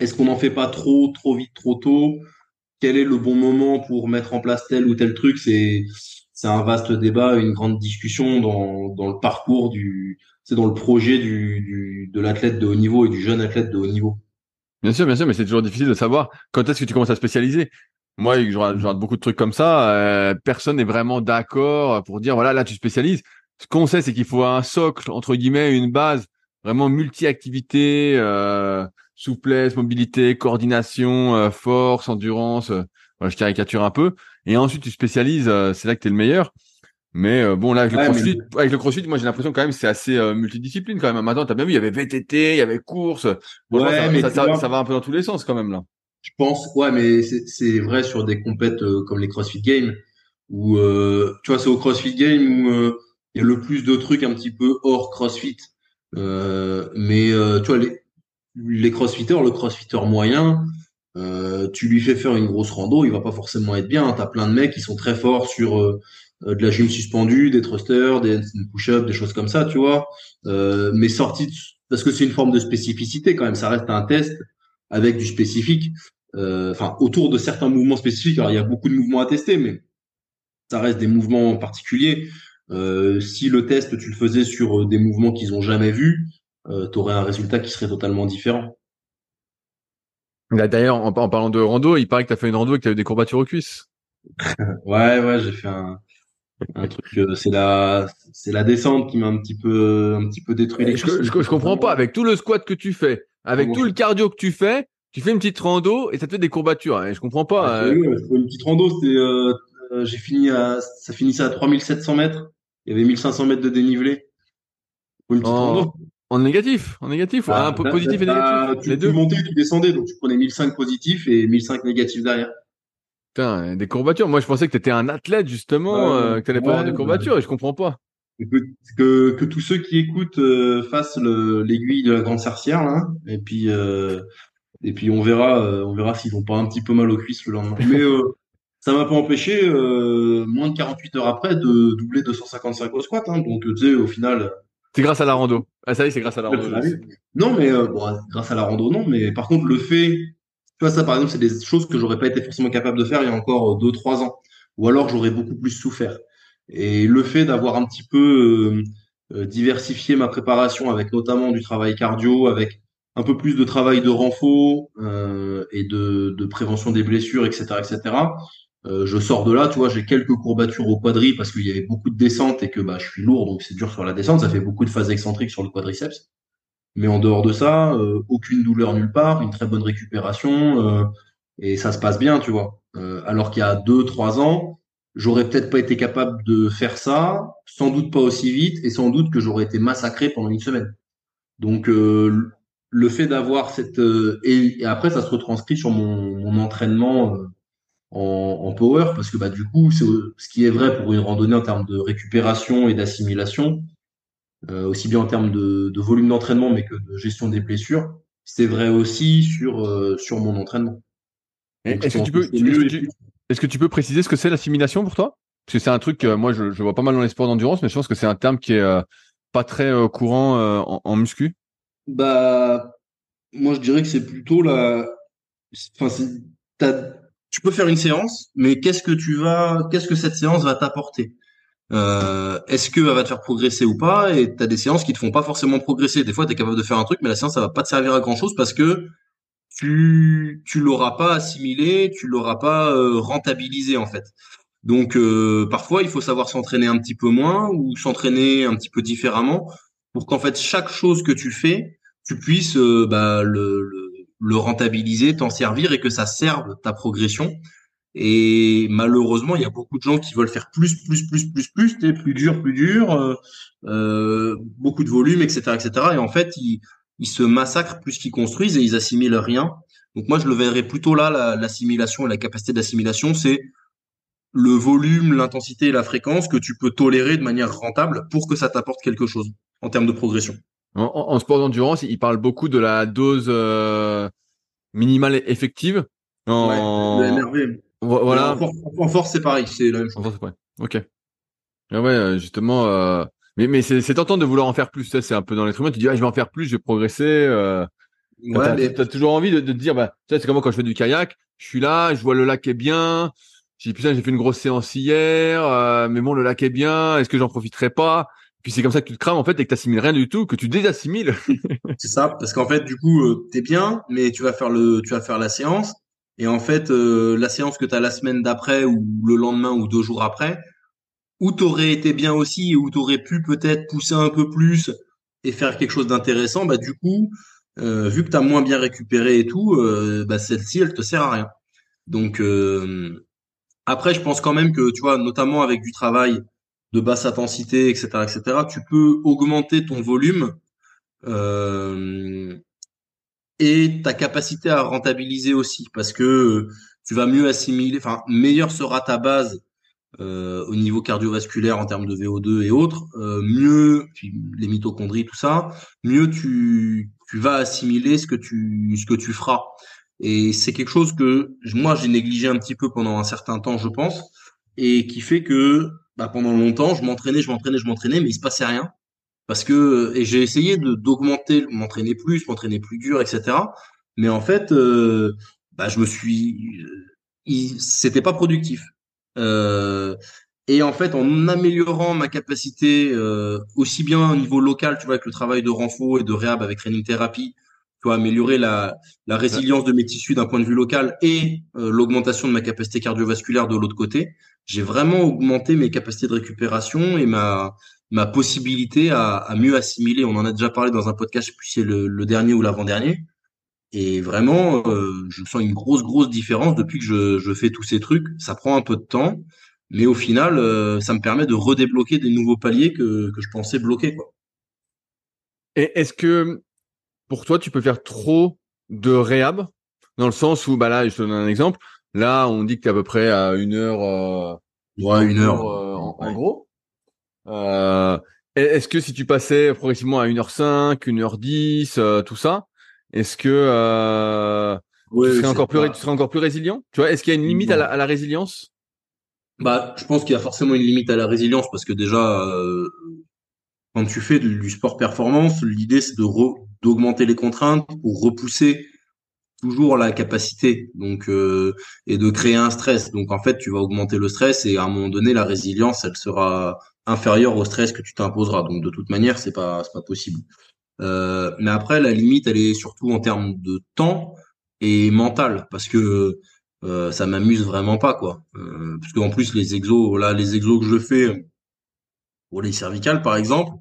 Est-ce qu'on n'en fait pas trop, trop vite, trop tôt? Quel est le bon moment pour mettre en place tel ou tel truc? C'est c'est un vaste débat, une grande discussion dans, dans le parcours du, c'est dans le projet du, du de l'athlète de haut niveau et du jeune athlète de haut niveau. Bien sûr, bien sûr, mais c'est toujours difficile de savoir quand est-ce que tu commences à spécialiser. Moi, je regarde beaucoup de trucs comme ça. Euh, personne n'est vraiment d'accord pour dire voilà, là tu spécialises. Ce qu'on sait, c'est qu'il faut un socle entre guillemets, une base vraiment multi-activité, euh, souplesse, mobilité, coordination, euh, force, endurance. Euh, voilà, je caricature un peu. Et ensuite, tu spécialises. c'est là que tu es le meilleur. Mais euh, bon, là, avec le, crossfit, avec le crossfit, moi, j'ai l'impression quand même c'est assez euh, multidiscipline quand même. Maintenant, t'as bien vu, il y avait VTT, il y avait course. ouais, ça, mais ça, ça, va un peu dans tous les sens quand même là. Je pense, ouais, mais c'est vrai sur des compètes euh, comme les CrossFit Games où tu vois, c'est au CrossFit Games où il y a le plus de trucs un petit peu hors CrossFit. mais tu vois, les les crossfitters, le crossfitter moyen, euh, tu lui fais faire une grosse rando, il va pas forcément être bien. Tu as plein de mecs qui sont très forts sur euh, de la gym suspendue, des thrusters, des push-ups, des choses comme ça, tu vois. Euh, mais sorti parce que c'est une forme de spécificité quand même, ça reste un test avec du spécifique. Enfin, autour de certains mouvements spécifiques. Alors, il y a beaucoup de mouvements à tester, mais ça reste des mouvements particuliers. si le test tu le faisais sur des mouvements qu'ils ont jamais vus, tu aurais un résultat qui serait totalement différent. D'ailleurs, en, parlant de rando, il paraît que tu as fait une rando et que tu as eu des courbatures aux cuisses. ouais, ouais, j'ai fait un, un truc. Euh, c'est la, c'est la descente qui m'a un petit peu, un petit peu détruit. Les je, je, comprends pas. Avec tout le squat que tu fais, avec tout le cardio que tu fais, tu fais une petite rando et ça te fait des courbatures. Hein, je comprends pas. Euh... une petite rando, c'était, euh, euh, j'ai fini à, ça finissait à 3700 mètres. Il y avait 1500 mètres de dénivelé. Une petite oh. rando. En négatif, en négatif, bah, un peu positif et négatif. tu, les deux. Tu montais, tu descendais, donc tu prenais 1005 positifs et 1005 négatifs derrière. Putain, des courbatures. Moi, je pensais que tu étais un athlète, justement, euh, que tu n'allais pas avoir de courbatures, et je comprends pas. Que, que, que tous ceux qui écoutent euh, fassent l'aiguille de la grande sorcière, là, et puis, euh, et puis on verra, on verra s'ils ont pas un petit peu mal aux cuisses le lendemain. Mais ça m'a pas empêché, moins de 48 heures après, de doubler 255 au squat. Hein, donc, tu sais, au final, c'est grâce à la rando. Ah, ça y est, c'est grâce à la rando. Non, mais bon, grâce à la rando, non. Mais par contre, le fait, tu vois, ça, par exemple, c'est des choses que j'aurais pas été forcément capable de faire il y a encore 2-3 ans. Ou alors, j'aurais beaucoup plus souffert. Et le fait d'avoir un petit peu euh, euh, diversifié ma préparation avec notamment du travail cardio, avec un peu plus de travail de renfort et de, de prévention des blessures, etc., etc. Euh, je sors de là, tu vois, j'ai quelques courbatures au quadri parce qu'il y avait beaucoup de descente et que bah, je suis lourd, donc c'est dur sur la descente. Ça fait beaucoup de phases excentriques sur le quadriceps. Mais en dehors de ça, euh, aucune douleur nulle part, une très bonne récupération euh, et ça se passe bien, tu vois. alors qu'il y a deux, trois ans, j'aurais peut-être pas été capable de faire ça, sans doute pas aussi vite et sans doute que j'aurais été massacré pendant une semaine. Donc le fait d'avoir cette et, après ça se retranscrit sur mon, mon entraînement en, power parce que bah du coup c'est ce qui est vrai pour une randonnée en termes de récupération et d'assimilation euh, aussi bien en termes de, de volume d'entraînement mais que de gestion des blessures. C'est vrai aussi sur euh, sur mon entraînement. Est-ce que, tu peux est-ce que, tu peux préciser ce que c'est l'assimilation pour toi? Parce que c'est un truc que moi je, je, vois pas mal dans les sports d'endurance mais je pense que c'est un terme qui est euh, pas très courant en, en muscu. Bah moi je dirais que c'est plutôt la enfin tu peux faire une séance, mais qu'est-ce que tu vas, qu'est-ce que cette séance va t'apporter? Euh, Est-ce qu'elle va te faire progresser ou pas? Et tu as des séances qui te font pas forcément progresser. Des fois, tu es capable de faire un truc, mais la séance, ça va pas te servir à grand-chose parce que tu tu l'auras pas assimilé, tu l'auras pas euh, rentabilisé en fait. Donc euh, parfois, il faut savoir s'entraîner un petit peu moins ou s'entraîner un petit peu différemment pour qu'en fait chaque chose que tu fais, tu puisses euh, bah, le le rentabiliser, t'en servir et que ça serve ta progression. Et malheureusement, il y a beaucoup de gens qui veulent faire plus, plus, plus, plus, plus, plus dur, plus dur, euh, euh, beaucoup de volume, etc., etc. Et en fait, ils, ils se massacrent plus qu'ils construisent et ils assimilent rien. Donc moi, je le verrais plutôt là, l'assimilation et la capacité d'assimilation, c'est le volume, l'intensité et la fréquence que tu peux tolérer de manière rentable pour que ça t'apporte quelque chose en termes de progression. En, sport d'endurance, il parle beaucoup de la dose euh, minimale effective. En... Ouais, le Voilà. En, force, c'est pareil, c'est la même chose. En force, Ok. Ah ouais, euh, justement. Euh... Mais, mais c'est tentant de vouloir en faire plus. C'est un peu dans l'être humain. Tu dis, ah, je vais en faire plus, je vais progresser. Euh... Ouais, mais... as toujours envie de, de te dire, bah, c'est comme moi quand je fais du kayak. Je suis là, je vois le lac est bien. J'ai putain, j'ai fait une grosse séance hier, euh, mais bon, le lac est bien. Est-ce que j'en profiterai pas? Puis c'est comme ça que tu te crames en fait et que t'assimiles rien du tout, que tu désassimiles. c'est ça, parce qu'en fait du coup euh, t'es bien, mais tu vas faire le, tu vas faire la séance et en fait euh, la séance que t'as la semaine d'après ou le lendemain ou deux jours après, où t'aurais été bien aussi et où t'aurais pu peut-être pousser un peu plus et faire quelque chose d'intéressant, bah du coup euh, vu que t'as moins bien récupéré et tout, euh, bah celle-ci elle te sert à rien. Donc après je pense quand même que tu vois notamment avec du travail de basse intensité, etc., etc., tu peux augmenter ton volume euh, et ta capacité à rentabiliser aussi, parce que tu vas mieux assimiler, enfin, meilleure sera ta base euh, au niveau cardiovasculaire en termes de VO2 et autres, euh, mieux les mitochondries, tout ça, mieux tu, tu vas assimiler ce que tu ce que tu feras. Et c'est quelque chose que moi j'ai négligé un petit peu pendant un certain temps, je pense, et qui fait que bah, pendant longtemps je m'entraînais, je m'entraînais, je m'entraînais, mais il se passait rien parce que et j'ai essayé de d'augmenter, m'entraîner plus, m'entraîner plus dur, etc. Mais en fait, euh, bah, je me suis, c'était pas productif. Euh, et en fait, en améliorant ma capacité euh, aussi bien au niveau local, tu vois, avec le travail de renfort et de réhab avec training thérapie, tu vois, améliorer la, la résilience de mes tissus d'un point de vue local et euh, l'augmentation de ma capacité cardiovasculaire de l'autre côté, j'ai vraiment augmenté mes capacités de récupération et ma ma possibilité à, à, mieux assimiler. On en a déjà parlé dans un podcast, je sais plus si c'est le, le, dernier ou l'avant-dernier. Et vraiment, euh, je sens une grosse, grosse différence depuis que je, je, fais tous ces trucs. Ça prend un peu de temps, mais au final, euh, ça me permet de redébloquer des nouveaux paliers que, que je pensais bloquer. Quoi. Et est-ce que pour toi, tu peux faire trop de réhab? Dans le sens où, bah là, je te donne un exemple. Là, on dit que tu es à peu près à une heure. Euh, ouais, une heure. en, en, gros. Euh, est-ce que si tu passais progressivement à 1h5, 1h10, euh, tout ça, est-ce que euh, tu, serais encore plus, tu serais encore plus résilient? Tu vois, est-ce qu'il y a une limite à la, à la, résilience? Bah, je pense qu'il y a forcément une limite à la résilience parce que déjà, euh, quand tu fais du, du sport performance, l'idée c'est de d'augmenter les contraintes pour repousser toujours la capacité donc euh, et de créer un stress. Donc en fait tu vas augmenter le stress et à un moment donné la résilience elle sera inférieure au stress que tu t'imposeras. Donc de toute manière c'est pas pas possible. Euh, mais après la limite elle est surtout en termes de temps et mental parce que euh, ça m'amuse vraiment pas quoi. Euh, parce qu'en plus les exos là les exos que je fais pour les cervicales par exemple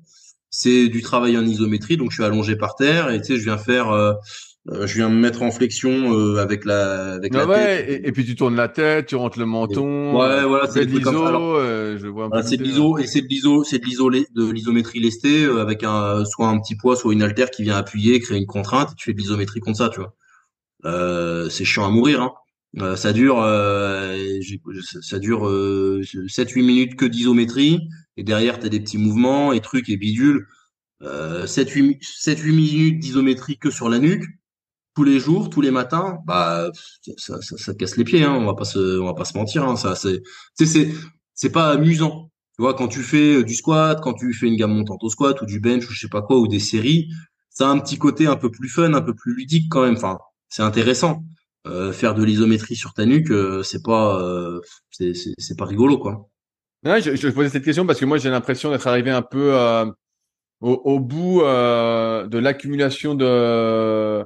c'est du travail en isométrie donc je suis allongé par terre et tu sais je viens faire euh, je viens me mettre en flexion euh, avec la avec ah la ouais, tête. Et, et, puis tu tournes la tête, tu rentres le menton. Ouais, voilà, c'est de l'iso. Euh, je vois un voilà, c'est de l'iso et c'est de l'iso, c'est de l'iso de l'isométrie lestée euh, avec un soit un petit poids, soit une haltère qui vient appuyer, créer une contrainte. Et tu fais de l'isométrie comme ça, tu vois. Euh, c'est chiant à mourir. Hein. Euh, ça dure, ça dure 7-8 minutes que d'isométrie et derrière t'as des petits mouvements et trucs et bidules. 7-8 7-8 minutes d'isométrie que sur la nuque tous les jours, tous les matins, bah ça, ça, ça casse les pieds. Hein, on va pas se, on va pas se mentir. Hein, ça, c'est, c'est, c'est pas amusant. Tu vois, quand tu fais euh, du squat, quand tu fais une gamme montante au squat ou du bench ou je sais pas quoi ou des séries, ça a un petit côté un peu plus fun, un peu plus ludique quand même. Enfin, c'est intéressant. Euh, faire de l'isométrie sur ta nuque, euh, c'est pas, euh, c'est, c'est, pas rigolo quoi. Ouais, je, je posais cette question parce que moi j'ai l'impression d'être arrivé un peu euh, au, au, bout euh, de l'accumulation de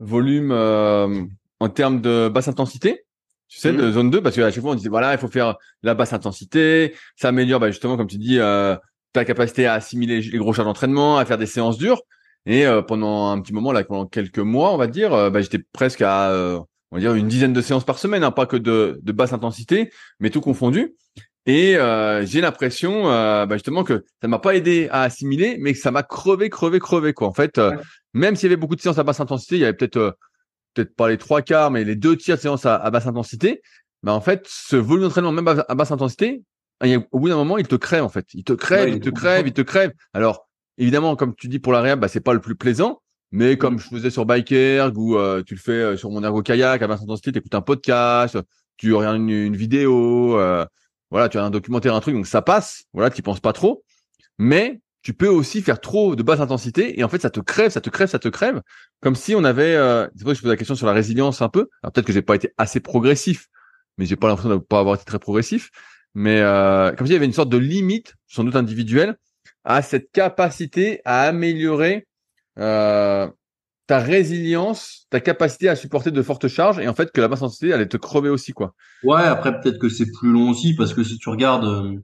volume euh, en termes de basse intensité, tu sais, de Mhm. zone 2, parce qu'à chaque fois on disait voilà, il faut faire la basse intensité, ça améliore bah, justement, comme tu dis, euh, ta capacité à assimiler les gros charges d'entraînement, à faire des séances dures. Et euh, pendant un petit moment, là, pendant quelques mois, on va dire, euh, bah, j'étais presque à, euh, on va dire, une dizaine de séances par semaine, hein, pas que de, de basse intensité, mais tout confondu. Et euh, j'ai l'impression, euh, bah, justement, que ça m'a pas aidé à assimiler, mais que ça m'a crevé, crevé, crevé, quoi. En fait, euh, Ouais. même s'il y avait beaucoup de séances à basse intensité, il y avait peut-être euh, peut-être pas les trois quarts, mais les deux tiers de séances à, à basse intensité. Bah, en fait, ce volume d'entraînement, même à, à basse intensité, au bout d'un moment, il te crève, en fait. Il te crève, Ouais, il il te crève, il te crève. Alors, évidemment, comme tu dis pour la réhab, bah, c'est pas le plus plaisant. Mais comme Mhm. je faisais sur Bikerg ou euh, tu le fais euh, sur mon ergo kayak à basse intensité, tu écoutes un podcast, tu regardes une, une vidéo, euh, voilà, tu as un documentaire, un truc, donc ça passe. Voilà, tu penses pas trop. Mais tu peux aussi faire trop de basse intensité et en fait ça te crève, ça te crève, ça te crève, comme si on avait. Euh, c'est vrai que je pose la question sur la résilience un peu. Alors peut-être que j'ai pas été assez progressif, mais j'ai pas l'impression de pas avoir été très progressif. Mais euh, comme s'il y avait une sorte de limite, sans doute individuelle, à cette capacité à améliorer euh, ta résilience, ta capacité à supporter de fortes charges, et en fait que la basse intensité allait te crever aussi quoi. Ouais, après peut-être que c'est plus long aussi parce que si tu regardes euh,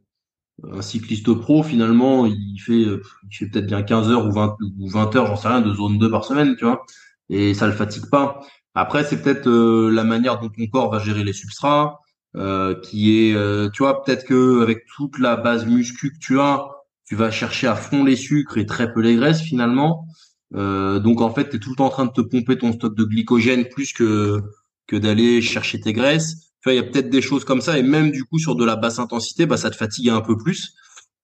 un cycliste pro, finalement, il fait, euh, il fait peut-être bien 15 heures ou 20, ou 20 heures, j'en sais rien, de zone 2 par semaine, tu vois, et ça le fatigue pas. Après, c'est peut-être euh, la manière dont ton corps va gérer les substrats, qui est, tu vois, peut-être que avec toute la base muscu que tu as, tu vas chercher à fond les sucres et très peu les graisses finalement. Euh, donc en fait, tu es tout le temps en train de te pomper ton stock de glycogène plus que que d'aller chercher tes graisses. Tu vois, il y a peut-être des choses comme ça et même du coup sur de la basse intensité, bah ça te fatigue un peu plus.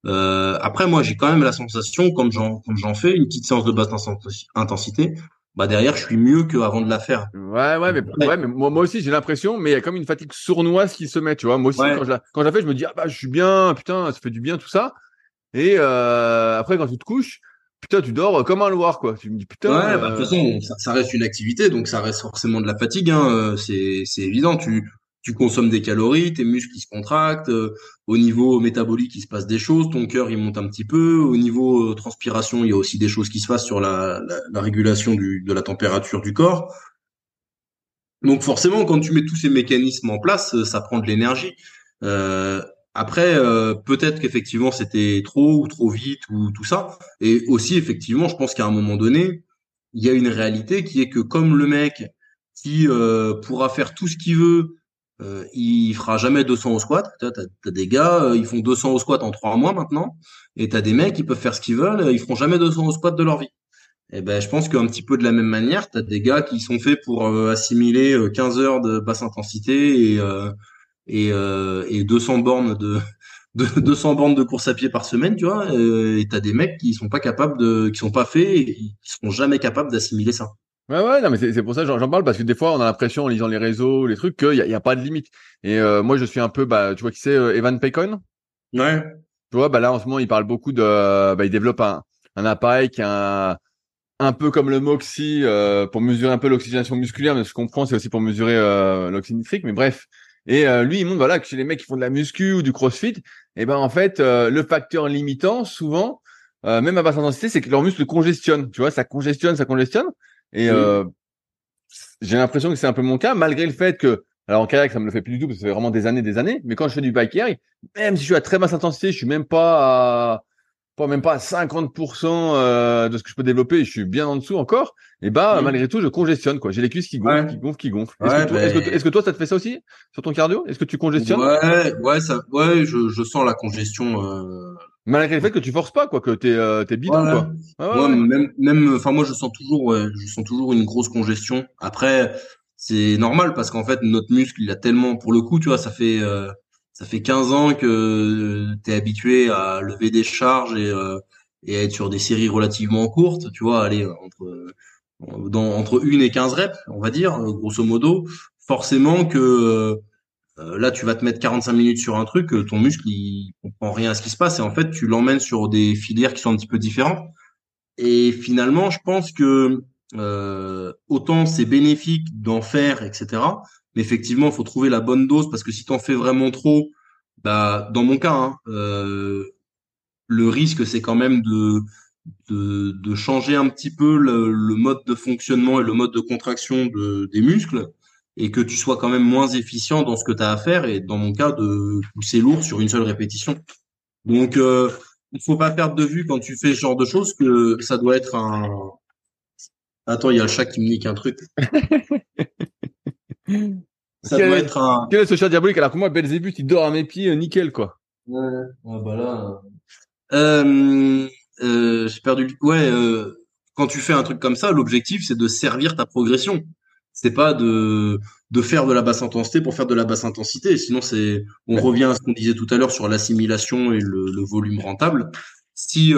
Euh, après, moi, j'ai quand même la sensation, comme j'en comme j'en fais une petite séance de basse intensité, bah derrière, je suis mieux qu'avant de la faire. Ouais, ouais, mais, ouais. mais moi, moi aussi, j'ai l'impression, mais il y a comme une fatigue sournoise qui se met, tu vois. Moi aussi, quand je la, quand je la fais, je me dis, ah bah, je suis bien, putain, ça fait du bien, tout ça. Et euh, après, quand tu te couches, putain, tu dors comme un loir, quoi. Tu me dis, putain. Ouais, bah, de toute façon, ça, ça, reste une activité, donc ça reste forcément de la fatigue, hein. Euh, c'est, c'est évident. Tu, tu consommes des calories, tes muscles qui se contractent, euh, au niveau métabolique il se passe des choses, ton cœur il monte un petit peu, au niveau euh, transpiration il y a aussi des choses qui se passent sur la, la, régulation du, de la température du corps. Donc forcément quand tu mets tous ces mécanismes en place, euh, ça prend de l'énergie. Après peut-être qu'effectivement c'était trop ou trop vite ou tout ça, et aussi effectivement je pense qu'à un moment donné il y a une réalité qui est que comme le mec qui pourra faire tout ce qu'il veut euh, il fera jamais 200 au squat. Tu as, des gars, euh, ils font 200 au squat en trois mois maintenant, et tu as des mecs qui peuvent faire ce qu'ils veulent, ils feront jamais 200 au squat de leur vie. Et eh ben, je pense qu'un petit peu de la même manière, tu as des gars qui sont faits pour euh, assimiler 15 heures de basse intensité et et, et 200 bornes de, de 200 bornes de course à pied par semaine, tu vois. et tu as des mecs qui sont pas capables de, qui sont pas faits, et qui seront jamais capables d'assimiler ça. Ouais, ouais, non, mais c'est pour ça que j'en parle parce que des fois, on a l'impression en lisant les réseaux, les trucs, qu'il n'y a, y a, pas de limite. Et euh, moi, je suis un peu, bah, tu vois qui c'est, euh, Evan Paycon Ouais. Tu vois, bah là, en ce moment, il parle beaucoup de, bah, il développe un, un appareil qui est un, un peu comme le Moxie euh, pour mesurer un peu l'oxygénation musculaire, mais ce je comprends, c'est aussi pour mesurer euh, l'oxygène nitrique. Mais bref. Et euh, lui, il montre voilà que chez les mecs qui font de la muscu ou du CrossFit, et eh ben en fait, le facteur limitant, souvent, même à basse intensité, c'est que leurs muscles congestionnent. Tu vois, ça congestionne, ça congestionne. Et euh, j'ai l'impression que c'est un peu mon cas, malgré le fait que, alors en kayak, ça me le fait plus du tout, parce que ça fait vraiment des années, des années. Mais quand je fais du bike air, même si je suis à très basse intensité, je suis même pas à, pas même pas à 50% euh, de ce que je peux développer, je suis bien en dessous encore. Et bah, malgré tout, je congestionne, quoi. J'ai les cuisses qui gonflent, qui gonflent, qui gonflent. Est-ce que, est que, toi, ça te fait ça aussi sur ton cardio? Est-ce que tu congestionnes? Ouais, ouais, ça, ouais, je, je sens la congestion. Euh Malgré le fait que tu forces pas, quoi, que t'es euh, t'es bidon, quoi. Ah même, même, enfin moi je sens toujours, ouais, je sens toujours une grosse congestion. Après, c'est normal parce qu'en fait notre muscle, il a tellement, pour le coup, tu vois, ça fait euh, ça fait 15 ans que t'es habitué à lever des charges et euh, et à être sur des séries relativement courtes, tu vois, aller entre dans entre une et 15 reps, on va dire, grosso modo. Forcément que euh, là, tu vas te mettre 45 minutes sur un truc, euh, ton muscle, il comprend rien à ce qui se passe et en fait, tu l'emmènes sur des filières qui sont un petit peu différentes. Et finalement, je pense que euh, autant c'est bénéfique d'en faire, etc. Mais effectivement, il faut trouver la bonne dose parce que si tu en fais vraiment trop, bah, dans mon cas, hein, euh, le risque c'est quand même de, de, de changer un petit peu le, le, mode de fonctionnement et le mode de contraction de, des muscles et que tu sois quand même moins efficient dans ce que tu as à faire et dans mon cas de pousser lourd sur une seule répétition. Donc euh, il faut pas perdre de vue quand tu fais ce genre de choses que ça doit être un Attends, il y a le chat qui me nique un truc. ça doit être un Quel est ce chat diabolique alors que moi Belzébuth il dort à mes pieds euh, nickel quoi. Ouais, bah là euh, euh, j'ai perdu ouais euh, quand tu fais un truc comme ça, l'objectif c'est de servir ta progression c'est pas de de faire de la basse intensité pour faire de la basse intensité. Sinon, c'est on revient à ce qu'on disait tout à l'heure sur l'assimilation et le, le, volume rentable. Si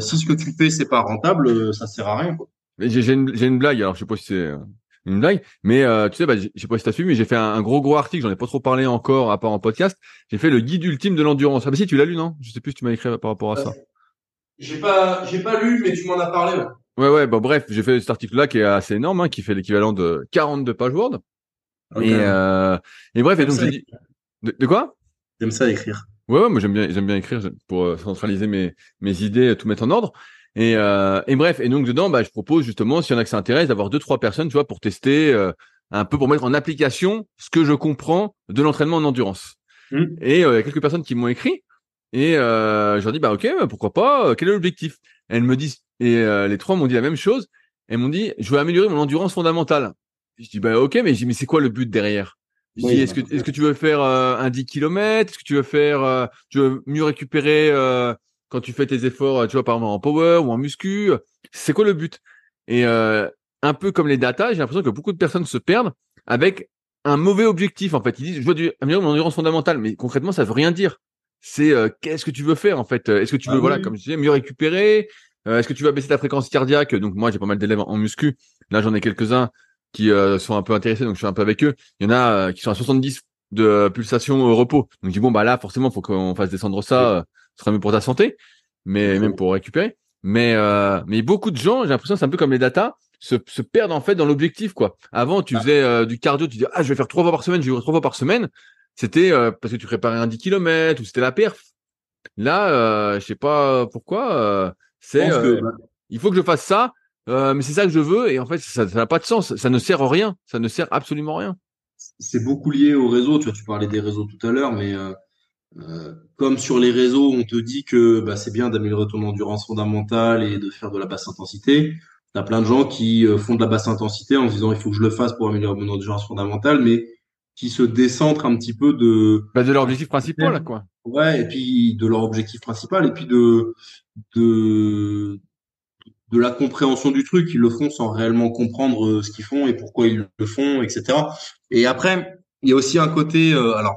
si ce que tu fais c'est pas rentable, ça sert à rien. J'ai une, une blague. Alors je sais pas si c'est une blague, mais euh, tu sais, bah, je sais pas si t'as suivi, mais j'ai fait un, gros gros article. J'en ai pas trop parlé encore à part en podcast. J'ai fait le guide ultime de l'endurance. Ah bah si tu l'as lu non? Je sais plus si tu m'as écrit par rapport à ça. J'ai pas j'ai pas lu, mais tu m'en as parlé. Ouais, ouais, bon, bref, j'ai fait cet article-là qui est assez énorme, hein, qui fait l'équivalent de 42 pages Word. Et, euh, et bref, et donc j'ai dit, de, quoi? J'aime ça écrire. Ouais, ouais, moi j'aime bien, j'aime bien écrire pour euh, centraliser mes mes idées, tout mettre en ordre. Et, euh, et bref, et donc dedans, bah, je propose justement, s'il y en a que ça intéresse, d'avoir deux trois personnes, tu vois, pour tester euh, un peu, pour mettre en application ce que je comprends de l'entraînement en endurance. Mmh. Et euh, il y a quelques personnes qui m'ont écrit et euh, je leur dis bah ok, pourquoi pas Quel est l'objectif? Elles me disent et euh, les trois m'ont dit la même chose. Elles m'ont dit, je veux améliorer mon endurance fondamentale. Je dis, bah ok, mais, mais c'est quoi le but derrière? Est-ce que, est-ce que tu veux faire euh, un 10 km Est-ce que tu veux faire, euh, tu veux mieux récupérer euh, quand tu fais tes efforts, tu vois, par exemple en power ou en muscu C'est quoi le but? Et un peu comme les data, j'ai l'impression que beaucoup de personnes se perdent avec un mauvais objectif. En fait, ils disent, je veux du améliorer mon endurance fondamentale, mais concrètement, ça veut rien dire. C'est qu'est-ce que tu veux faire en fait? Est-ce que tu veux, ah voilà, comme je disais, mieux récupérer? Est-ce que tu vas baisser ta fréquence cardiaque? Donc moi, j'ai pas mal d'élèves en muscu. Là, j'en ai quelques-uns qui euh, sont un peu intéressés, donc je suis un peu avec eux. Il y en a euh, qui sont à 70 de pulsation au repos. Donc je dis bon bah là forcément faut qu'on fasse descendre ça, euh, ce sera mieux pour ta santé, mais même pour récupérer. Mais mais beaucoup de gens, j'ai l'impression c'est un peu comme les data, se, se perdent en fait dans l'objectif quoi. Avant tu ah. faisais du cardio, tu dis ah je vais faire trois fois par semaine, je vais trois fois par semaine. C'était parce que tu préparais un 10 km ou c'était la perf. Là, je sais pas pourquoi. c'est il faut que je fasse ça euh, mais c'est ça que je veux et en fait ça n'a pas de sens, ça ne sert à rien, ça ne sert absolument à rien. C'est beaucoup lié au réseau, tu vois, tu parlais des réseaux tout à l'heure, mais euh, euh, comme sur les réseaux, on te dit que bah, c'est bien d'améliorer ton endurance fondamentale et de faire de la basse intensité. T'as plein de gens qui font de la basse intensité en se disant il faut que je le fasse pour améliorer mon endurance fondamentale, mais qui se décentrent un petit peu de bah, de leur objectif principal quoi. Ouais, et puis de leur objectif principal et puis de de de la compréhension du truc. Ils le font sans réellement comprendre euh, ce qu'ils font et pourquoi ils le font, etc. Et après, il y a aussi un côté, euh, alors,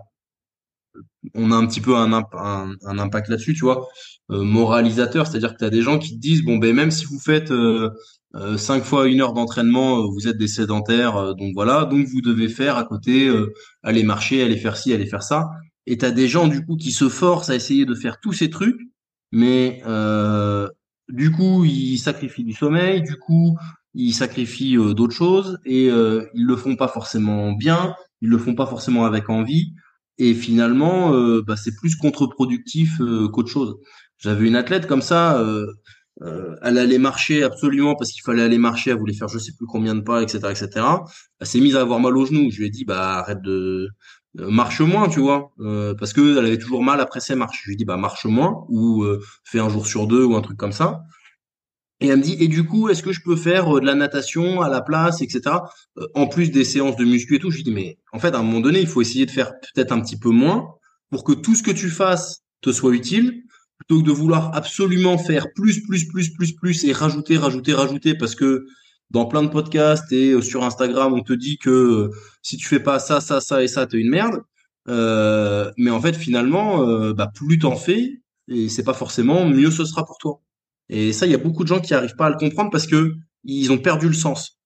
on a un petit peu un, un, impact là-dessus, tu vois, euh, moralisateur, c'est-à-dire que tu as des gens qui te disent, bon, ben même si vous faites cinq fois une heure d'entraînement, vous êtes des sédentaires, donc voilà, donc vous devez faire à côté, aller marcher, aller faire ci, aller faire ça. Et tu des gens, du coup, qui se forcent à essayer de faire tous ces trucs, mais du coup, ils sacrifient du sommeil, du coup, ils sacrifient euh, d'autres choses et euh, ils le font pas forcément bien, ils le font pas forcément avec envie et finalement, euh, bah, c'est plus contre-productif euh, qu'autre chose. J'avais une athlète comme ça, elle allait marcher absolument parce qu'il fallait aller marcher, elle voulait faire je sais plus combien de pas, etc., etc. Elle s'est mise à avoir mal aux genoux. Je lui ai dit bah arrête de marche moins, tu vois, parce que elle avait toujours mal après ses marches. Je lui ai dit bah marche moins ou fais un jour sur deux ou un truc comme ça. Et elle me dit, et du coup, est-ce que je peux faire euh, de la natation à la place, etc. Euh, en plus des séances de muscu et tout? Je lui dis, mais en fait, à un moment donné, il faut essayer de faire peut-être un petit peu moins pour que tout ce que tu fasses te soit utile, plutôt que de vouloir absolument faire plus, plus, plus, plus, plus et rajouter, rajouter, rajouter, parce que dans plein de podcasts et euh, sur Instagram, on te dit que si tu fais pas ça, ça, ça et ça, t'es une merde. Euh, mais en fait, finalement, bah, plus t'en fais, et c'est pas forcément mieux ce sera pour toi. Et ça, il y a beaucoup de gens qui arrivent pas à le comprendre parce que ils ont perdu le sens.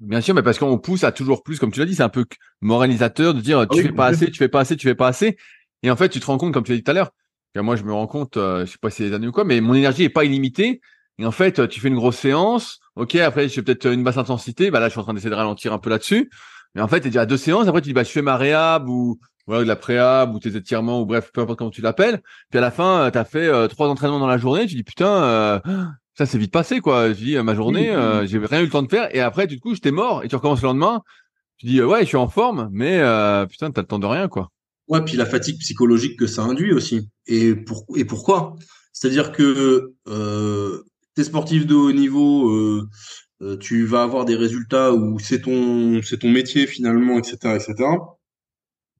Bien sûr, mais parce qu'on pousse à toujours plus, comme tu l'as dit, c'est un peu moralisateur de dire tu fais pas assez, tu fais pas assez, tu fais pas assez. Et en fait, tu te rends compte, comme tu l'as dit tout à l'heure, moi je me rends compte, euh, je sais pas si c'est des années ou quoi, mais mon énergie est pas illimitée. Et en fait, tu fais une grosse séance, ok, après je fais peut-être une basse intensité, bah là je suis en train d'essayer de ralentir un peu là-dessus. Mais en fait, tu es déjà à deux séances, après tu dis bah je fais ma réhab ou voilà, de la préhab ou tes étirements ou bref, peu importe comment tu l'appelles. Puis à la fin, euh, tu as fait euh, trois entraînements dans la journée, tu dis putain, euh, ça c'est vite passé quoi. Je dis ma journée, j'ai rien eu le temps de faire et après tu te couches, t'es mort et tu recommences le lendemain. Tu dis ouais, je suis en forme, mais putain, t'as le temps de rien quoi. Ouais, puis la fatigue psychologique que ça induit aussi. Et pour et pourquoi? C'est-à-dire que euh, t'es sportif de haut niveau, tu vas avoir des résultats où c'est ton c'est ton métier finalement, etc., etc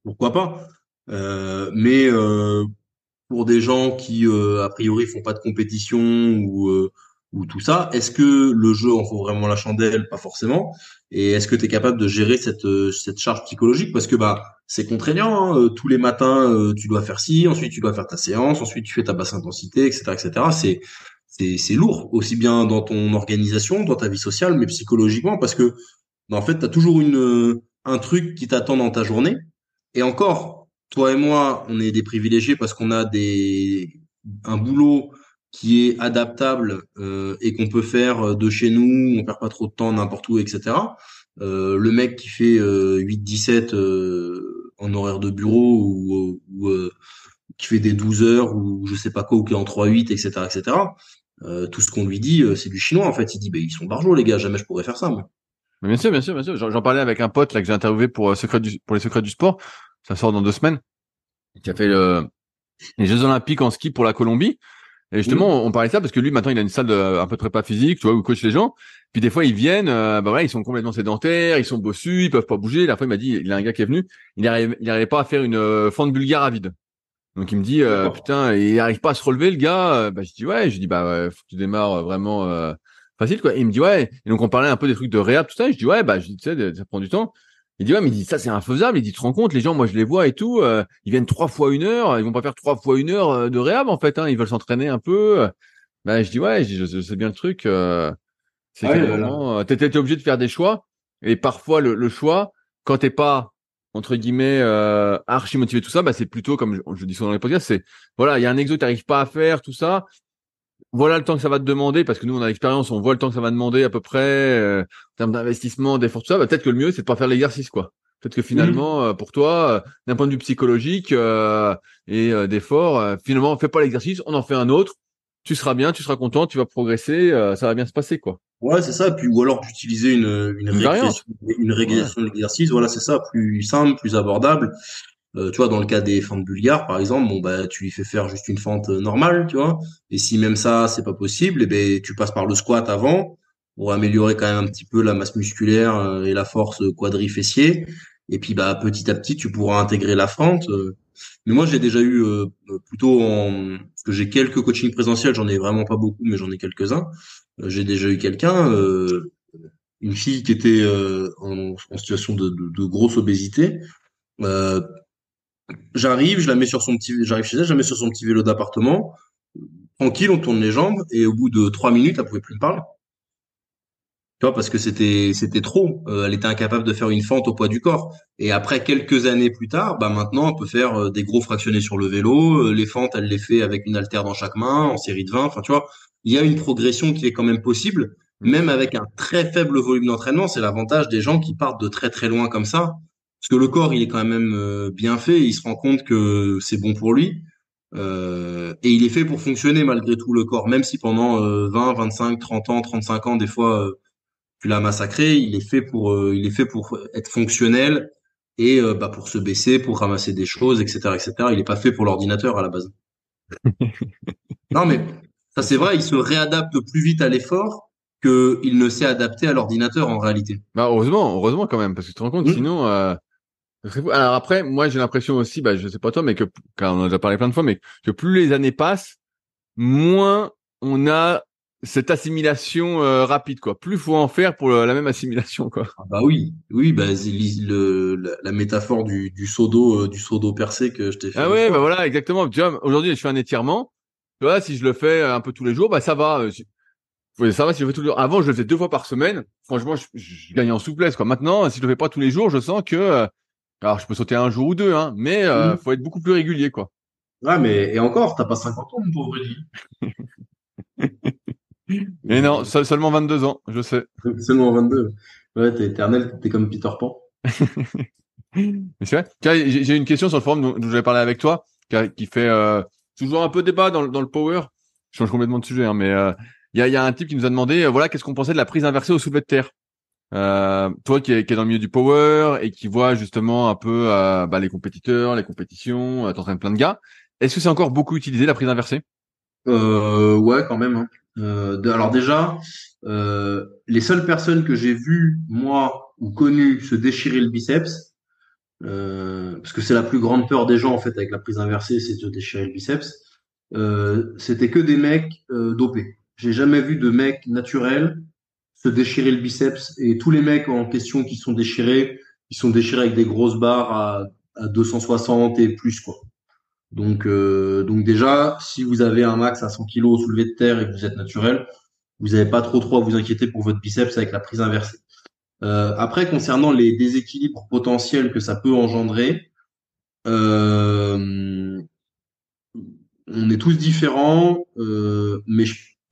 pourquoi pas. Euh, mais euh, pour des gens qui euh, a priori font pas de compétition ou ou tout ça, est-ce que le jeu en faut vraiment la chandelle? Pas forcément. Et est-ce que tu es capable de gérer cette cette charge psychologique? Parce que bah c'est contraignant. Hein. Tous les matins, tu dois faire ci, ensuite tu dois faire ta séance, ensuite tu fais ta basse intensité, etc., etc. C'est c'est lourd aussi bien dans ton organisation, dans ta vie sociale, mais psychologiquement parce que bah, en fait tu toujours une un truc qui t'attend dans ta journée et encore, toi et moi, on est des privilégiés parce qu'on a des un boulot qui est adaptable euh, et qu'on peut faire de chez nous, on perd pas trop de temps n'importe où, etc. Euh, le mec qui fait 8-17 euh, en horaire de bureau ou, ou qui fait des 12 heures ou je sais pas quoi, ou qui est en 3-8, etc., etc. tout ce qu'on lui dit, c'est du chinois en fait. Il dit, bah, ils sont barjots les gars, jamais je pourrais faire ça. Moi bien sûr, bien sûr, bien sûr. J'en parlais avec un pote là que j'ai interviewé pour euh, secret du, pour les secrets du sport. Ça sort dans deux semaines. Qui a fait le, les Jeux Olympiques en ski pour la Colombie. Et justement, on parlait de ça parce que lui, maintenant, il a une salle de, un peu de prépa physique, tu vois, où il coach les gens. Puis des fois, ils viennent, euh, bah voilà, ils sont complètement sédentaires, ils sont bossus, ils peuvent pas bouger. La fois, il m'a dit, il y a un gars qui est venu, il n'arrivait il arrivait pas à faire une euh, fente bulgare à vide. Donc il me dit, euh, putain, il arrive pas à se relever, le gars. Bah je dis ouais, je dis bah ouais, faut que tu démarres vraiment euh, facile quoi. Et il me dit ouais. Et donc on parlait un peu des trucs de réhab tout ça. je dis ouais, bah je dis tu sais, ça prend du temps. Il dit ouais, mais il dit ça c'est infaisable. Il dit tu te rends compte, les gens, moi je les vois et tout, euh, ils viennent trois fois une heure, ils vont pas faire trois fois une heure euh, de réhab en fait. Hein, ils veulent s'entraîner un peu. Bah je dis ouais, je, je, sais bien le truc. Euh, c'est ouais, vraiment, t'es obligé de faire des choix. Et parfois le, le choix, quand t'es pas entre guillemets euh, archi motivé tout ça, bah c'est plutôt comme je, je, dis souvent dans les podcasts, c'est voilà, il y a un exo que t'arrives pas à faire, tout ça. Voilà le temps que ça va te demander, parce que nous on a l'expérience, on voit le temps que ça va demander à peu près euh, en termes d'investissement, d'effort, tout ça. Bah, peut-être que le mieux c'est de pas faire l'exercice, quoi. Peut-être que finalement, mmh. pour toi, euh, d'un point de vue psychologique euh, et d'effort, finalement, fais pas l'exercice, on en fait un autre. Tu seras bien, tu seras content, tu vas progresser, ça va bien se passer, quoi. Ouais, c'est ça. Puis ou alors d'utiliser une une, régression, une régression de l'exercice. Voilà, c'est ça, plus simple, plus abordable. Euh, tu vois, dans le cas des fentes bulgares, par exemple, bon bah tu lui fais faire juste une fente normale, tu vois. Et si même ça c'est pas possible, eh ben tu passes par le squat avant pour améliorer quand même un petit peu la masse musculaire euh, et la force quadrifessier. Et puis bah petit à petit tu pourras intégrer la fente. Euh. Mais moi j'ai déjà eu plutôt en parce que j'ai quelques coachings présentiels, j'en ai vraiment pas beaucoup, mais j'en ai quelques-uns. J'ai déjà eu quelqu'un, euh, une fille qui était euh, en, situation de, de, grosse obésité. Euh, j'arrive, je la mets sur son petit, j'arrive chez elle, je la mets sur son petit vélo d'appartement. Tranquille, on tourne les jambes et au bout de trois minutes, elle pouvait plus me parler. Tu vois, parce que c'était c'était trop. elle était incapable de faire une fente au poids du corps. Et après quelques années plus tard, bah maintenant, on peut faire des gros fractionnés sur le vélo. Les fentes, elle les fait avec une haltère dans chaque main, en série de 20. Enfin, tu vois, il y a une progression qui est quand même possible, mm. même avec un très faible volume d'entraînement. C'est l'avantage des gens qui partent de très très loin comme ça, parce que le corps il est quand même euh, bien fait, il se rend compte que c'est bon pour lui. Euh, et il est fait pour fonctionner malgré tout le corps, même si pendant 20, 25, 30 ans, 35 ans, des fois, euh, tu l'as massacré, il est fait pour, euh, il est fait pour être fonctionnel et bah, pour se baisser, pour ramasser des choses, etc., etc. Il n'est pas fait pour l'ordinateur à la base. non mais ça, c'est vrai, il se réadapte plus vite à l'effort qu'il ne s'est adapté à l'ordinateur en réalité. Bah, heureusement, heureusement quand même, parce que tu te rends compte, mmh. sinon. Euh... Alors après, moi j'ai l'impression aussi, bah je sais pas toi, mais que car on en a déjà parlé plein de fois, mais que plus les années passent, moins on a cette assimilation euh, rapide quoi. Plus faut en faire pour la même assimilation quoi. Ah bah oui, oui, bah le, la, la, métaphore du du seau d'eau euh, du seau d'eau percé que je t'ai fait. Ah ouais, bah voilà, exactement. Tu vois, aujourd'hui je fais un étirement tu vois, si je le fais un peu tous les jours, bah ça va. Euh, ça va si je le fais tous les jours. Avant, je le faisais deux fois par semaine. Franchement, je, je gagnais en souplesse. Quoi. Maintenant, si je le fais pas tous les jours, je sens que, euh, alors je peux sauter un jour ou deux, hein, mais euh, mmh. faut être beaucoup plus régulier, quoi. Ouais, mais et encore, t'as pas 50 ans, mon pauvre Mais non, seulement 22 ans, je sais. Seulement 22. Ouais, t'es éternel, t'es comme Peter Pan. mais c'est vrai. J'ai une question sur le forum dont, dont j'avais parlé avec toi, qui, qui fait euh, toujours un peu débat dans, dans le power. Je change complètement de sujet, hein, mais euh, il y, a, y, a, un type qui nous a demandé, euh, voilà, qu'est-ce qu'on pensait de la prise inversée au soulevé de terre? Euh, toi qui es, dans le milieu du power et qui vois justement un peu euh, bah, les compétiteurs, les compétitions, euh, t'entraînes plein de gars. Est-ce que c'est encore beaucoup utilisé la prise inversée? Euh, Ouais, quand même. Hein. Alors déjà, les seules personnes que j'ai vues moi ou connues se déchirer le biceps, parce que c'est la plus grande peur des gens en fait avec la prise inversée, c'est de déchirer le biceps. C'était que des mecs dopés. J'ai jamais vu de mecs naturels se déchirer le biceps et tous les mecs en question qui sont déchirés, ils sont déchirés avec des grosses barres à, à 260 et plus quoi. Donc euh, donc déjà si vous avez un max à 100 kg soulevé de terre et que vous êtes naturel, vous n'avez pas trop trop à vous inquiéter pour votre biceps avec la prise inversée. Euh, après, concernant les déséquilibres potentiels que ça peut engendrer, euh, on est tous différents, euh,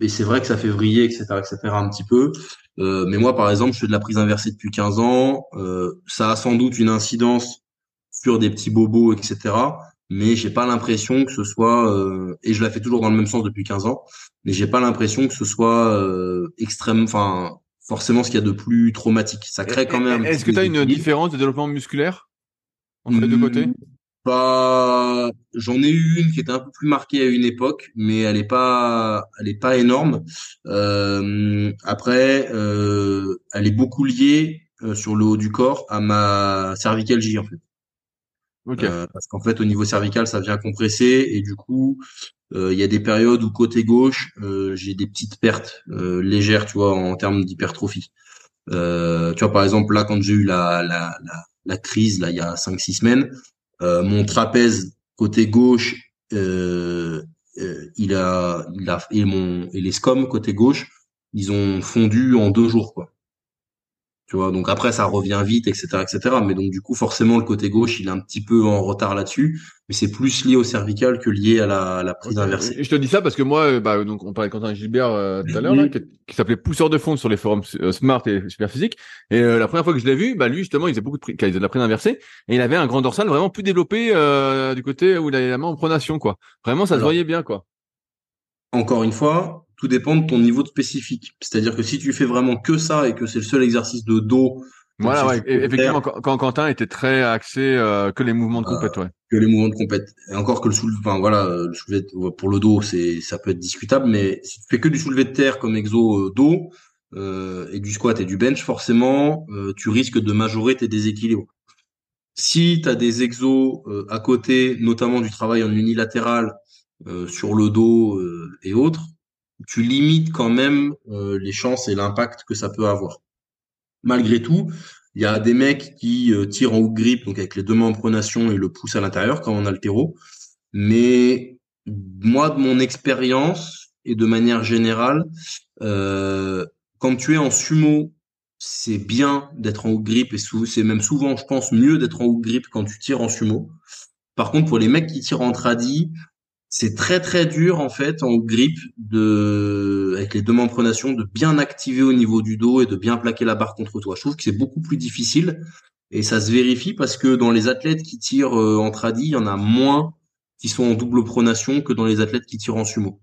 mais, c'est vrai que ça fait vriller, etc., etc., un petit peu. Euh, mais moi, par exemple, je fais de la prise inversée depuis 15 ans. Euh, ça a sans doute une incidence sur des petits bobos, etc. Mais j'ai pas l'impression que ce soit, euh, et je la fais toujours dans le même sens depuis 15 ans, mais j'ai pas l'impression que ce soit extrême, enfin forcément ce qu'il y a de plus traumatique. Ça crée quand même. Est-ce que tu as une différence de développement musculaire entre les deux côtés? Bah, j'en ai eu une qui était un peu plus marquée à une époque, mais elle est pas, elle est pas énorme. Euh, après, euh, elle est beaucoup liée euh, sur le haut du corps à ma cervicalgie en fait. Parce qu'en fait, au niveau cervical, ça vient compresser et du coup, il y a des périodes où côté gauche, j'ai des petites pertes légères, tu vois, en termes d'hypertrophie. tu vois, par exemple, là, quand j'ai eu la, la, la, la crise, là, il y a 5-6 semaines, euh, mon trapèze côté gauche, euh, euh, il a, il a et mon et les scomes côté gauche, ils ont fondu en deux jours quoi. Tu vois, donc après ça revient vite, etc., etc. Mais donc du coup forcément le côté gauche il est un petit peu en retard là-dessus, mais c'est plus lié au cervical que lié à la, à la prise inversée. Je te dis ça parce que moi, euh, bah, donc on parlait de Quentin Gilbert euh, tout à l'heure, qui, qui s'appelait pousseur de fond sur les forums euh, Smart et Super Physique. Et la première fois que je l'ai vu, bah lui justement, il faisait beaucoup de, il faisait de la prise inversée et il avait un grand dorsal vraiment plus développé du côté où il avait la main en pronation, quoi. Vraiment, ça se voyait bien, quoi. Encore une fois, tout dépend de ton niveau de spécifique. C'est-à-dire que si tu fais vraiment que ça et que c'est le seul exercice de dos. Voilà, ouais. effectivement, quand, Quentin était très axé euh, que les mouvements de euh, compète, ouais. Que les mouvements de compète. Et encore que le soulevé, enfin voilà, le soulevé pour le dos, c'est ça peut être discutable, mais si tu fais que du soulevé de terre comme exo euh, dos et du squat et du bench, forcément, tu risques de majorer tes déséquilibres. Si tu as des exos à côté, notamment du travail en unilatéral sur le dos et autres, tu limites quand même euh, les chances et l'impact que ça peut avoir. Malgré tout, il y a des mecs qui euh, tirent en hook grip, donc avec les deux mains en pronation et le pouce à l'intérieur quand on a le terreau. Mais moi, de mon expérience et de manière générale, euh, quand tu es en sumo, c'est bien d'être en hook grip et c'est même souvent, je pense, mieux d'être en hook grip quand tu tires en sumo. Par contre, pour les mecs qui tirent en tradi, c'est très très dur en fait en grip de avec les deux mains en pronation de bien activer au niveau du dos et de bien plaquer la barre contre toi. Je trouve que c'est beaucoup plus difficile et ça se vérifie parce que dans les athlètes qui tirent euh, en tradi, il y en a moins qui sont en double pronation que dans les athlètes qui tirent en sumo.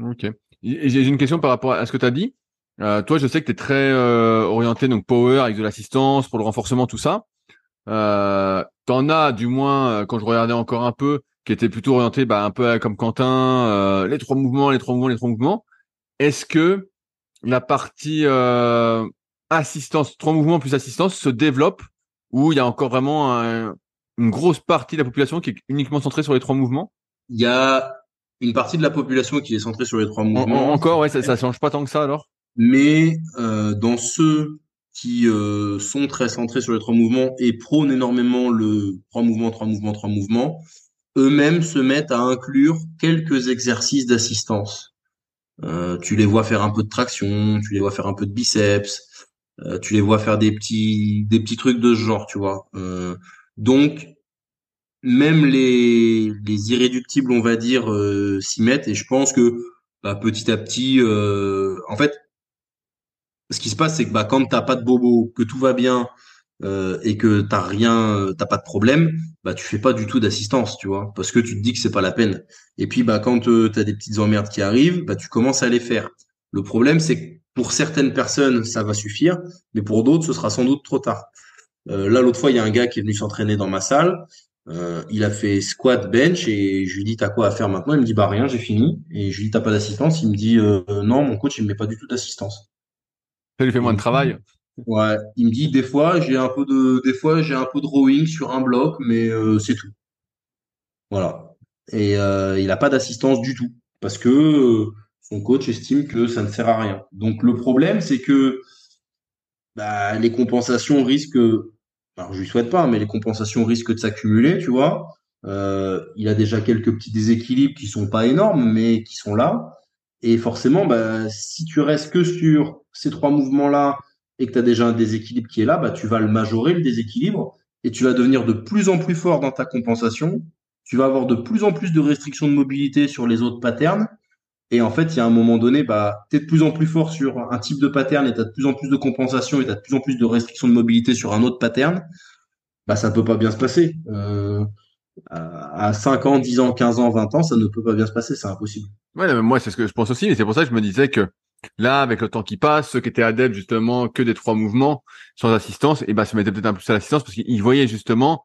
Ok. J'ai une question par rapport à ce que tu as dit. Euh, toi, je sais que tu es très euh, orienté donc power avec de l'assistance pour le renforcement, tout ça. Euh, T'en as, du moins, euh, quand je regardais encore un peu, qui était plutôt orienté bah, un peu comme Quentin, euh, les trois mouvements, les trois mouvements, les trois mouvements. Est-ce que la partie euh, assistance, trois mouvements plus assistance, se développe ou il y a encore vraiment une grosse partie de la population qui est uniquement centrée sur les trois mouvements? Il y a une partie de la population qui est centrée sur les trois mouvements. encore, ouais, ça, ça change pas tant que ça alors? Mais euh, dans ceux qui euh, sont très centrés sur les trois mouvements et prônent énormément le trois mouvements, trois mouvements, trois mouvements, eux-mêmes se mettent à inclure quelques exercices d'assistance. Euh, tu les vois faire un peu de traction, tu les vois faire un peu de biceps, euh, tu les vois faire des petits des petits trucs de ce genre, tu vois. Euh, donc même les les irréductibles, on va dire, euh, s'y mettent et je pense que bah, petit à petit, en fait, ce qui se passe, c'est que bah, quand t'as pas de bobo, que tout va bien euh, et que t'as rien, t'as pas de problème, bah tu fais pas du tout d'assistance, tu vois, parce que tu te dis que c'est pas la peine. Et puis bah quand tu euh, t'as des petites emmerdes qui arrivent, bah tu commences à les faire. Le problème, c'est que pour certaines personnes, ça va suffire, mais pour d'autres, ce sera sans doute trop tard. Euh, là, l'autre fois, il y a un gars qui est venu s'entraîner dans ma salle. Euh, il a fait squat, bench et je lui dis t'as quoi à faire maintenant? Il me dit bah rien, j'ai fini. Et je lui dis t'as pas d'assistance? Il me dit euh, non, mon coach il me met pas du tout d'assistance. Ça lui fait moins de travail. Ouais, il me dit des fois j'ai un peu de des fois j'ai un peu de rowing sur un bloc, mais euh, c'est tout. Voilà. Et euh, il n'a pas d'assistance du tout parce que euh, son coach estime que ça ne sert à rien. Donc le problème c'est que bah, les compensations risquent, alors je lui souhaite pas, mais les compensations risquent de s'accumuler, tu vois. il a déjà quelques petits déséquilibres qui sont pas énormes, mais qui sont là. Et forcément, bah, si tu restes que sur ces trois mouvements-là et que tu as déjà un déséquilibre qui est là, bah, tu vas le majorer, le déséquilibre, et tu vas devenir de plus en plus fort dans ta compensation. Tu vas avoir de plus en plus de restrictions de mobilité sur les autres patterns. Et en fait, il y a un moment donné, bah, tu es de plus en plus fort sur un type de pattern et tu as de plus en plus de compensation et tu as de plus en plus de restrictions de mobilité sur un autre pattern. Bah, ça ne peut pas bien se passer. Euh, à 5 ans, 10 ans, 15 ans, 20 ans, ça ne peut pas bien se passer, c'est impossible. Ouais, moi, c'est ce que je pense aussi, mais c'est pour ça que je me disais que là, avec le temps qui passe, ceux qui étaient adeptes justement que des trois mouvements sans assistance, et eh ben, se mettaient peut-être un peu à l'assistance parce qu'ils voyaient justement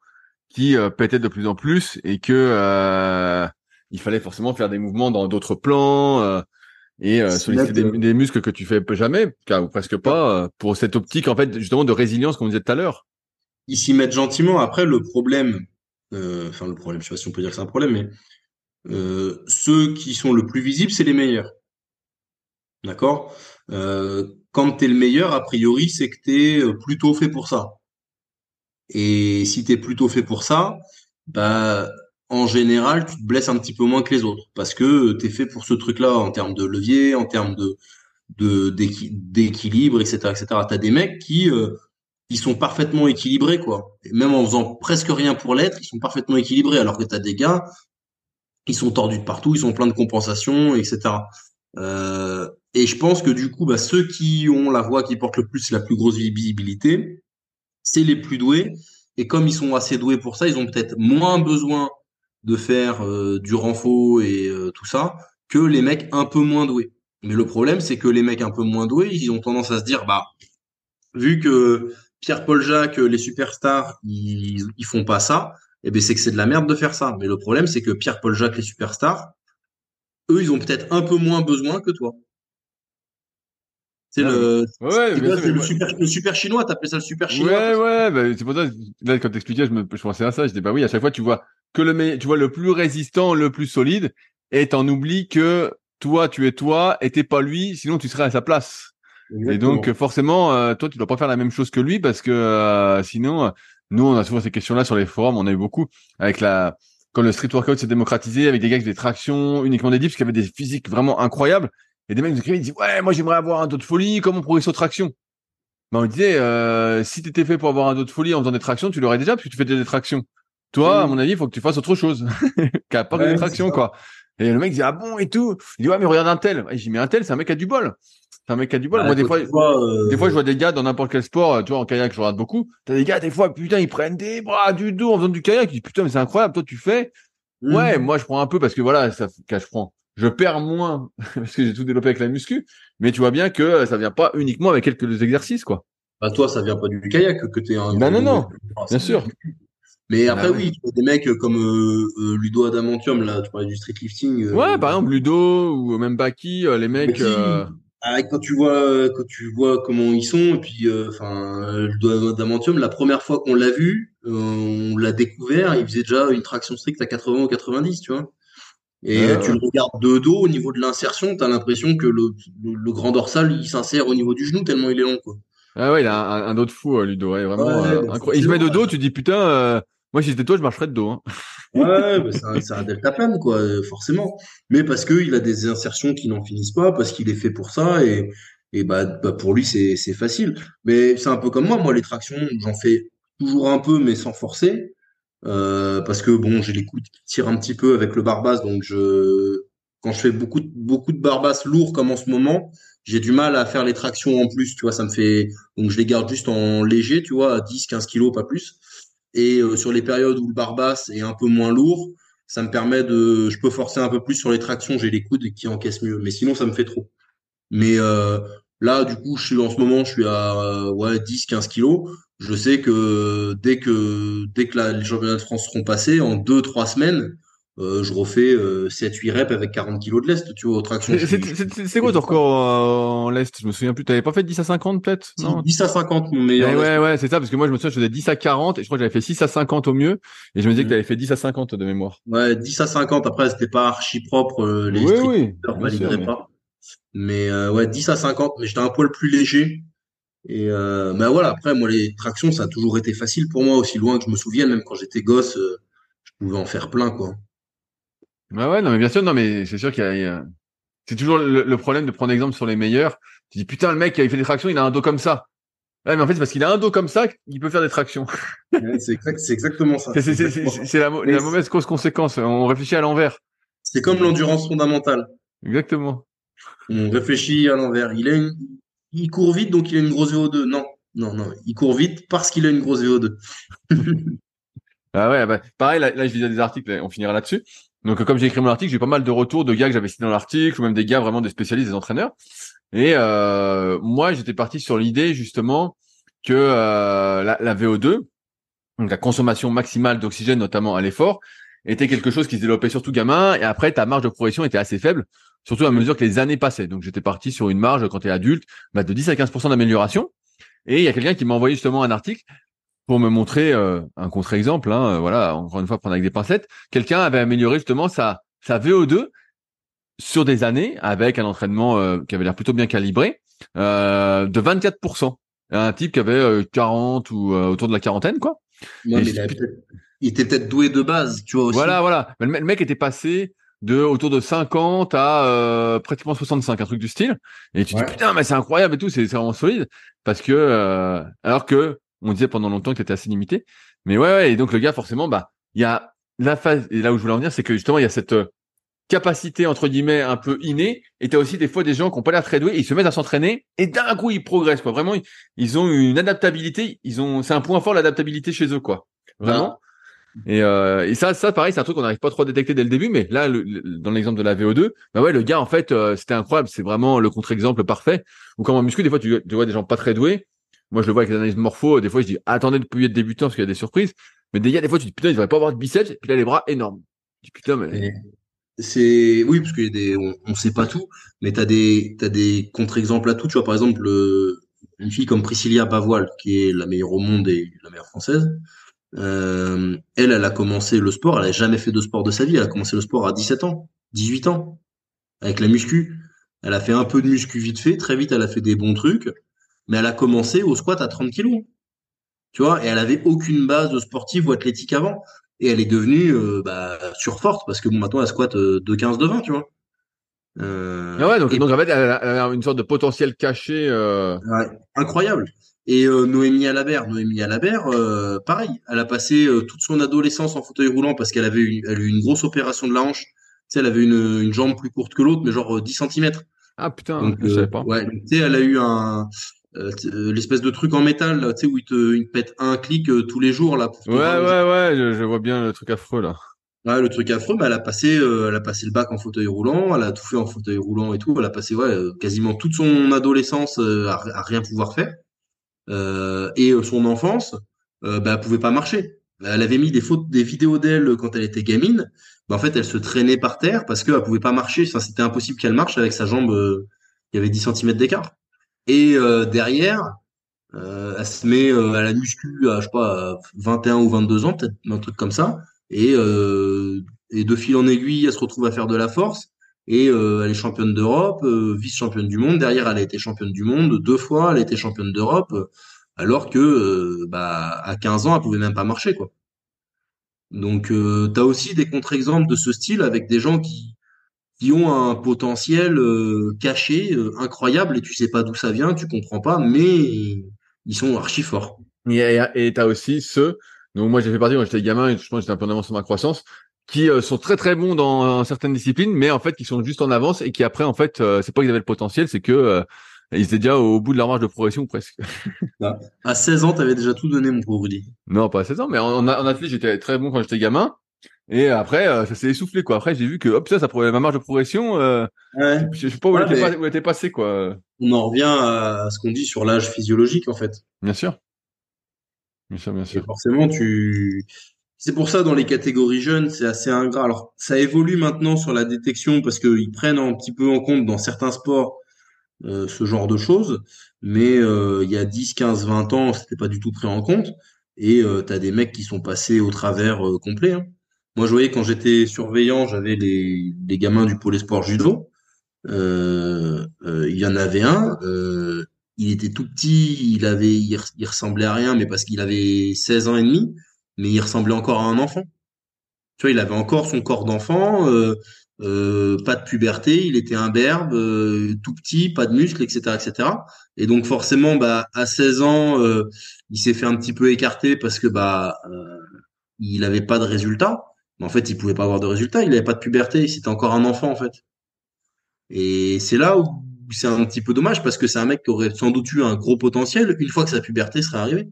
qui euh, pétaient de plus en plus et que euh, il fallait forcément faire des mouvements dans d'autres plans euh, et euh, solliciter des, des, muscles que tu fais jamais, ou presque pas, pour cette optique en fait justement de résilience qu'on disait tout à l'heure. Ils s'y mettent gentiment. Après, le problème, enfin le problème, je sais pas si on peut dire que c'est un problème, mais ceux qui sont le plus visibles, c'est les meilleurs. D'accord? Euh, Quand tu es le meilleur, a priori, c'est que tu es euh, plutôt fait pour ça. Et si tu es plutôt fait pour ça, bah, en général, tu te blesses un petit peu moins que les autres parce que tu es fait pour ce truc-là en termes de levier, en termes de d'équilibre, etc., etc. T'as des mecs qui euh, ils sont parfaitement équilibrés, quoi. Même en faisant presque rien pour l'être, ils sont parfaitement équilibrés. Alors que t'as des gars, ils sont tordus de partout, ils sont pleins de compensations, etc. Euh, et je pense que du coup, bah, ceux qui ont la voix qui porte le plus la plus grosse visibilité, c'est les plus doués. Et comme ils sont assez doués pour ça, ils ont peut-être moins besoin de faire euh, du renfort et euh, tout ça que les mecs un peu moins doués. Mais le problème, c'est que les mecs un peu moins doués, ils ont tendance à se dire, bah, vu que Pierre-Paul Jacques, les superstars, ils, ils font pas ça, eh ben c'est que c'est de la merde de faire ça. Mais le problème, c'est que Pierre-Paul Jacques, les superstars, eux, ils ont peut-être un peu moins besoin que toi. C'est le, ouais, le, super, le super chinois, t'appelais ça le super chinois. Ouais, ouais, bah, c'est pour ça, là, quand t'expliquais, je me, je pensais à ça, je dis, bah oui, à chaque fois, tu vois que le tu vois le plus résistant, le plus solide, et t'en oublies que toi, tu es toi, et t'es pas lui, sinon tu serais à sa place. Et donc, forcément, euh, toi, tu dois pas faire la même chose que lui, parce que, euh, sinon, nous, on a souvent ces questions-là sur les forums, on a eu beaucoup, avec la, quand le street workout s'est démocratisé, avec des gars qui faisaient des tractions, uniquement des dips, qui avaient des physiques vraiment incroyables, et des mecs nous écrivaient, ils disaient, ouais, moi j'aimerais avoir un dos de folie, comment progresser aux tractions ben, On disait, euh, si t'étais fait pour avoir un dos de folie en faisant des tractions, tu l'aurais déjà, parce que tu fais des tractions. Toi, à mon avis, il faut que tu fasses autre chose, qu'à pas des tractions, quoi. Et le mec dit, ah bon, et tout? Il dit, ouais, mais regarde un tel. Et j'ai mis un tel, c'est un mec qui a du bol. C'est un mec qui a du bol. moi, des fois, euh, des fois, je vois des gars dans n'importe quel sport, tu vois, en kayak, je regarde beaucoup. T'as des gars, des fois, putain, ils prennent des bras du dos en faisant du kayak. Ils disent, putain, mais c'est incroyable. Toi, tu fais. Ouais, mmh. moi, je prends un peu parce que voilà, ça, je prends je perds moins parce que j'ai tout développé avec la muscu, mais tu vois bien que ça vient pas uniquement avec quelques exercices, quoi. Bah toi, ça vient pas du kayak que t'es un. Non, non, non, bien sûr. Mais après, bah oui, tu vois des mecs comme euh, euh, Ludo Adamantium, là, tu parlais du street lifting. Euh, ouais, par exemple, Ludo ou même Baki, les mecs. Ah, quand tu vois, quand tu vois comment ils sont, et puis, enfin, Ludo Adamantium, la première fois qu'on l'a vu, on l'a découvert, il faisait déjà une traction stricte à 80 ou 90, tu vois. Et tu le regardes de dos au niveau de l'insertion, tu as l'impression que le, le, grand dorsal il s'insère au niveau du genou tellement il est long quoi. Ah ouais, il a un, un dos de fou euh, Ludo, ouais, vraiment euh, incroyable. Il se met de dos, tu dis putain, euh, moi si j'étais toi je marcherais de dos. Hein. Ouais, bah, c'est un, c'est un delta quoi, forcément. Mais parce que il a des insertions qui n'en finissent pas, parce qu'il est fait pour ça et et bah, bah pour lui c'est c'est facile. Mais c'est un peu comme moi, moi les tractions j'en fais toujours un peu mais sans forcer. Euh, parce que bon, j'ai les coudes qui tirent un petit peu avec le barbas, donc je quand je fais beaucoup de, beaucoup de barbas lourds comme en ce moment, j'ai du mal à faire les tractions en plus, tu vois, ça me fait donc je les garde juste en léger, tu vois, à 10 15 kilos pas plus. Et euh, sur les périodes où le barbas est un peu moins lourd, ça me permet de je peux forcer un peu plus sur les tractions, j'ai les coudes qui encaissent mieux, mais sinon ça me fait trop. Mais euh, là du coup, je suis en ce moment, je suis à ouais 10 15 kilos je sais que dès que dès que les championnats de France seront passés, en deux trois semaines, euh, je refais 7-8 euh, reps avec 40 kilos de lest, tu vois, aux tractions. C'est quoi ton record en lest? Je me souviens plus. T'avais pas fait 10 à 50 peut-être? Non? 10 à 50 mon meilleur. Eh ouais, ouais, c'est ça, parce que moi je me souviens, je faisais 10 à 40 et je crois que j'avais fait 6 à 50 au mieux. Et je me disais que mm. t'avais fait 10 à 50 de mémoire. Ouais, 10 à 50. Après, c'était pas archi propre. Euh, les oui, oui, valideraient mais... pas. Mais ouais, 10 à 50. Mais j'étais un poil plus léger. Et euh, ben voilà, après moi les tractions ça a toujours été facile pour moi aussi loin que je me souvienne, même quand j'étais gosse, euh, je pouvais en faire plein quoi. Bah ouais, non mais bien sûr, non mais c'est sûr qu'il y a, c'est toujours le, problème de prendre exemple sur les meilleurs. Tu dis putain le mec il fait des tractions, il a un dos comme ça. Ouais, mais en fait c'est parce qu'il a un dos comme ça qu'il peut faire des tractions. c'est exact, exactement ça. C'est la, la mauvaise cause conséquence. On réfléchit à l'envers. C'est comme l'endurance fondamentale. Exactement. On réfléchit à l'envers. Il a une, il court vite, donc il a une grosse VO2. Non, non, non. Il court vite parce qu'il a une grosse VO2. ah ouais, bah, pareil, là, je lisais des articles, on finira là-dessus. Donc, comme j'ai écrit mon article, j'ai pas mal de retours de gars que j'avais cités dans l'article, ou même des gars vraiment des spécialistes, des entraîneurs. Et euh, moi, j'étais parti sur l'idée justement que euh, la, VO2, donc la consommation maximale d'oxygène, notamment à l'effort, était quelque chose qui se développait surtout gamin. Et après, ta marge de progression était assez faible, surtout à mesure que les années passaient. Donc, j'étais parti sur une marge quand tu es adulte bah, de 10 à 15% d'amélioration. Et il y a quelqu'un qui m'a envoyé justement un article pour me montrer euh, un contre-exemple. Hein, voilà, encore une fois, prendre avec des pincettes. Quelqu'un avait amélioré justement sa, sa VO2 sur des années avec un entraînement euh, qui avait l'air plutôt bien calibré euh, de 24%. Un type qui avait 40 ou autour de la quarantaine, quoi. il, était peut-être doué de base, tu vois aussi. Voilà, voilà. Mais le mec était passé de autour de 50 à euh, pratiquement 65, un truc du style. Et tu te dis putain, mais c'est incroyable et tout, c'est vraiment solide parce que euh, alors que on disait pendant longtemps que était assez limité. Mais ouais, ouais, et donc le gars forcément, bah il y a la phase et là où je voulais en venir, c'est que justement il y a cette euh, capacité entre guillemets un peu innée et tu as aussi des fois des gens qui ont pas l'air très doués ils se mettent à s'entraîner et d'un coup ils progressent quoi vraiment ils, ont une adaptabilité ils ont c'est un point fort l'adaptabilité chez eux quoi vraiment et, euh, et ça, ça pareil, c'est un truc qu'on n'arrive pas trop à détecter dès le début, mais là, le, dans l'exemple de la VO2, bah ouais, le gars en fait, euh, c'était incroyable, c'est vraiment le contre-exemple parfait. Ou comme en muscu, des fois, tu, tu, vois des gens pas très doués. Moi, je le vois avec les analyses morpho. Des fois, je dis attendez de plus être débutant parce qu'il y a des surprises. Mais des, des fois, tu dis putain, il devrait pas avoir de biceps. Et puis là, les bras énormes. Tu dis putain, mais c'est oui parce qu'il y a des on, on, sait pas tout mais t'as des t'as des contre-exemples à tout tu vois par exemple une fille comme Priscilla Bavoil qui est la meilleure au monde et la meilleure française euh, elle, elle a commencé le sport, elle a jamais fait de sport de sa vie. Elle a commencé le sport à 17 ans, 18 ans, avec la muscu. Elle a fait un peu de muscu vite fait, très vite, elle a fait des bons trucs, mais elle a commencé au squat à 30 kilos. Tu vois, et elle avait aucune base sportive ou athlétique avant. Et elle est devenue euh, bah, surforte parce que bon, maintenant elle squatte euh, de 15 de 20, tu vois. Euh, ah ouais, donc, donc en fait, elle a, une sorte de potentiel caché. Ouais, incroyable. Et Noémie Alabert, Noémie Alabert, pareil, elle a passé toute son adolescence en fauteuil roulant parce qu'elle avait eu, elle a eu une grosse opération de la hanche. Tu sais, elle avait une, une jambe plus courte que l'autre, mais genre 10 cm. Ah putain, je savais pas. Ouais, tu sais, elle a eu un l'espèce de truc en métal, tu sais, où il te, il pète un clic tous les jours là. ouais, ouais, ouais, je, je, vois bien le truc affreux là. Ouais, le truc affreux, mais elle a passé, elle a passé le bac en fauteuil roulant, elle a tout fait en fauteuil roulant et tout. Elle a passé ouais, quasiment toute son adolescence à, à rien pouvoir faire. Euh, et euh, son enfance, euh, bah, elle pouvait pas marcher. Elle avait mis des photos, des vidéos d'elle quand elle était gamine. Bah, en fait, elle se traînait par terre parce qu'elle pouvait pas marcher. Enfin, c'était impossible qu'elle marche avec sa jambe. il y avait 10 cm d'écart. Et derrière, euh, elle se met à la muscu à je sais pas 21 ou 22 ans peut-être un truc comme ça et, euh, et de fil en aiguille elle se retrouve à faire de la force et euh, elle est championne d'Europe, euh, vice-championne du monde. Derrière, elle a été championne du monde deux fois. Elle a été championne d'Europe, alors que euh, bah, à 15 ans, elle pouvait même pas marcher, quoi. Donc, euh, tu as aussi des contre-exemples de ce style avec des gens qui qui ont un potentiel caché incroyable et tu sais pas d'où ça vient, tu comprends pas, mais ils sont archi forts. Et tu as aussi ceux donc moi j'ai fait partie quand j'étais gamin et je pense que j'étais un peu en avance sur ma croissance qui euh, sont très très bons dans, certaines disciplines, mais en fait qui sont juste en avance et qui après en fait euh, c'est pas qu'ils avaient le potentiel, c'est que euh, ils étaient déjà au bout de leur marge de progression presque. Bah, à 16 ans, t'avais déjà tout donné mon pauvre Rudy. Non, pas à 16 ans, mais en, en athlète j'étais très bon quand j'étais gamin. Et après, ça s'est essoufflé quoi. Après, j'ai vu que hop ça, ça prenait ma marge de progression. Euh, ouais. Je, sais pas où, elle était, passée quoi. On en revient à ce qu'on dit sur l'âge physiologique en fait. Bien sûr. Bien sûr, bien sûr. forcément, tu c'est pour ça dans les catégories jeunes, c'est assez ingrat. Alors ça évolue maintenant sur la détection parce qu'ils prennent un petit peu en compte dans certains sports euh, ce genre de choses, mais euh, il y a 10, 15, 20 ans, c'était pas du tout pris en compte. Et euh, tu as des mecs qui sont passés au travers euh, complet. Hein. Moi, je voyais quand j'étais surveillant, j'avais les, les gamins du pôle sport judo. Il y en avait un, il était tout petit, il avait, il, ressemblait à rien, mais parce qu'il avait 16 ans et demi mais il ressemblait encore à un enfant. Tu vois, il avait encore son corps d'enfant, euh, euh, pas de puberté, il était imberbe, euh, tout petit, pas de muscles, etc., etc. Et donc forcément, bah, à 16 ans, euh, il s'est fait un petit peu écarter parce que bah, euh, il avait pas de résultats. Mais en fait, il pouvait pas avoir de résultats. Il avait pas de puberté. C'était encore un enfant en fait. Et c'est là où c'est un petit peu dommage parce que c'est un mec qui aurait sans doute eu un gros potentiel une fois que sa puberté serait arrivée.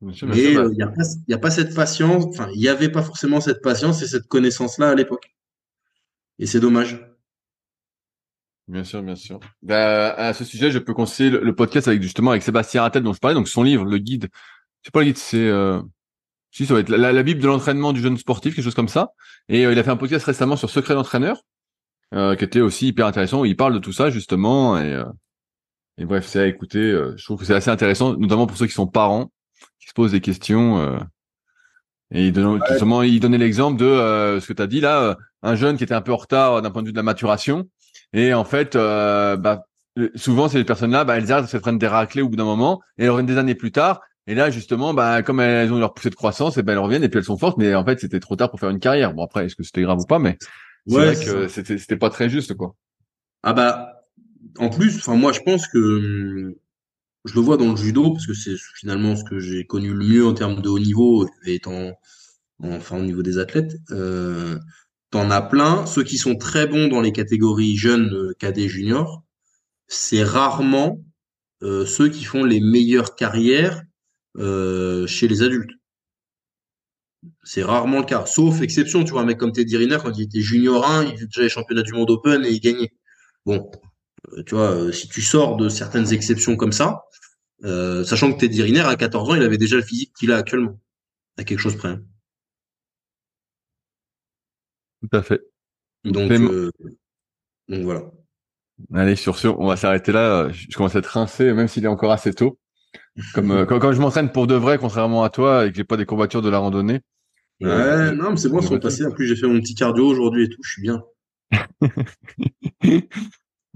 Mais euh, il n'y a, pas, a pas cette patience, enfin, il n'y avait pas forcément cette patience et cette connaissance-là à l'époque. Et c'est dommage. Bien sûr, bien sûr. Bah, à ce sujet, je peux conseiller le, podcast avec justement avec Sébastien Rattel dont je parlais, donc son livre, le guide c'est pas le guide, c'est euh, si ça va être la, la bible de l'entraînement du jeune sportif, quelque chose comme ça. Et euh, il a fait un podcast récemment sur secret d'entraîneur, euh, qui était aussi hyper intéressant. Où il parle de tout ça justement et, euh, et bref, c'est à écouter. euh, je trouve que c'est assez intéressant, notamment pour ceux qui sont parents, qui se posent des questions. euh, et il donnait, justement, il donnait l'exemple de ce que tu as dit là, un jeune qui était un peu en retard d'un point de vue de la maturation. Et en fait, bah, souvent ces personnes-là, bah, elles arrêtent de se prendre des raclés au bout d'un moment, et elles reviennent des années plus tard. Et là, justement, bah, comme elles ont eu leur poussée de croissance, et ben elles reviennent et puis elles sont fortes. Mais en fait, c'était trop tard pour faire une carrière. Bon après, est-ce que c'était grave ou pas Mais c'est Ouais, vrai que c'était c'était pas très juste quoi. Ah bah, en plus, enfin moi je pense que hum, je le vois dans le judo parce que c'est finalement ce que j'ai connu le mieux en termes de haut niveau et étant enfin au niveau des athlètes. Euh, t'en as plein, ceux qui sont très bons dans les catégories jeunes, euh, cadets, juniors, c'est rarement euh, ceux qui font les meilleures carrières euh, chez les adultes. C'est rarement le cas, sauf exception, tu vois, un mec comme Teddy Riner, quand il était junior 1, il faisait déjà les championnats du monde open et il gagnait. Bon, euh, tu vois, euh, si tu sors de certaines exceptions comme ça, euh, sachant que Teddy Riner, à 14 ans, il avait déjà le physique qu'il a actuellement, à quelque chose près. hein. Tout à fait. Donc, euh, voilà. Allez, sur ce, on va s'arrêter là. Je je commence à être rincé, même s'il est encore assez tôt. Comme euh, quand, quand je m'entraîne pour de vrai, contrairement à toi, et que j'ai pas des courbatures de la randonnée. Ouais, euh, non, mais c'est bon, on ils sont passés. En plus, j'ai fait mon petit cardio aujourd'hui et tout, je suis bien.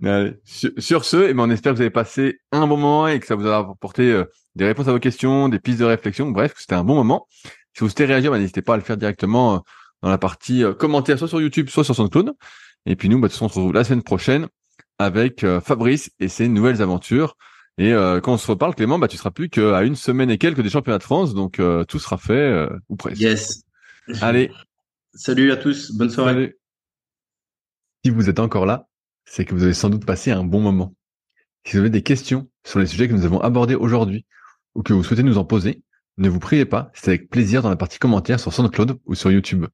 Allez, Sur, sur ce, eh ben, on espère que vous avez passé un bon moment et que ça vous a apporté euh, des réponses à vos questions, des pistes de réflexion. Bref, que c'était un bon moment. Si vous souhaitez réagir, bah, n'hésitez pas à le faire directement euh, dans la partie euh, commentaires, soit sur YouTube, soit sur SoundCloud. Et puis nous, bah, de toute façon, on se retrouve la semaine prochaine avec euh, Fabrice et ses nouvelles aventures. Et euh, quand on se reparle, Clément, bah, tu seras plus qu'à une semaine et quelques des championnats de France, donc euh, tout sera fait euh, ou presque. Yes. Allez, Salut à tous, bonne soirée. salut. Si vous êtes encore là, c'est que vous avez sans doute passé un bon moment. Si vous avez des questions sur les sujets que nous avons abordés aujourd'hui ou que vous souhaitez nous en poser, ne vous priez pas, c'est avec plaisir dans la partie commentaires sur SoundCloud ou sur YouTube.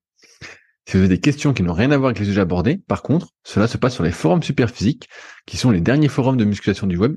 Si vous avez des questions qui n'ont rien à voir avec les sujets abordés, par contre, cela se passe sur les forums Superphysique, qui sont les derniers forums de musculation du web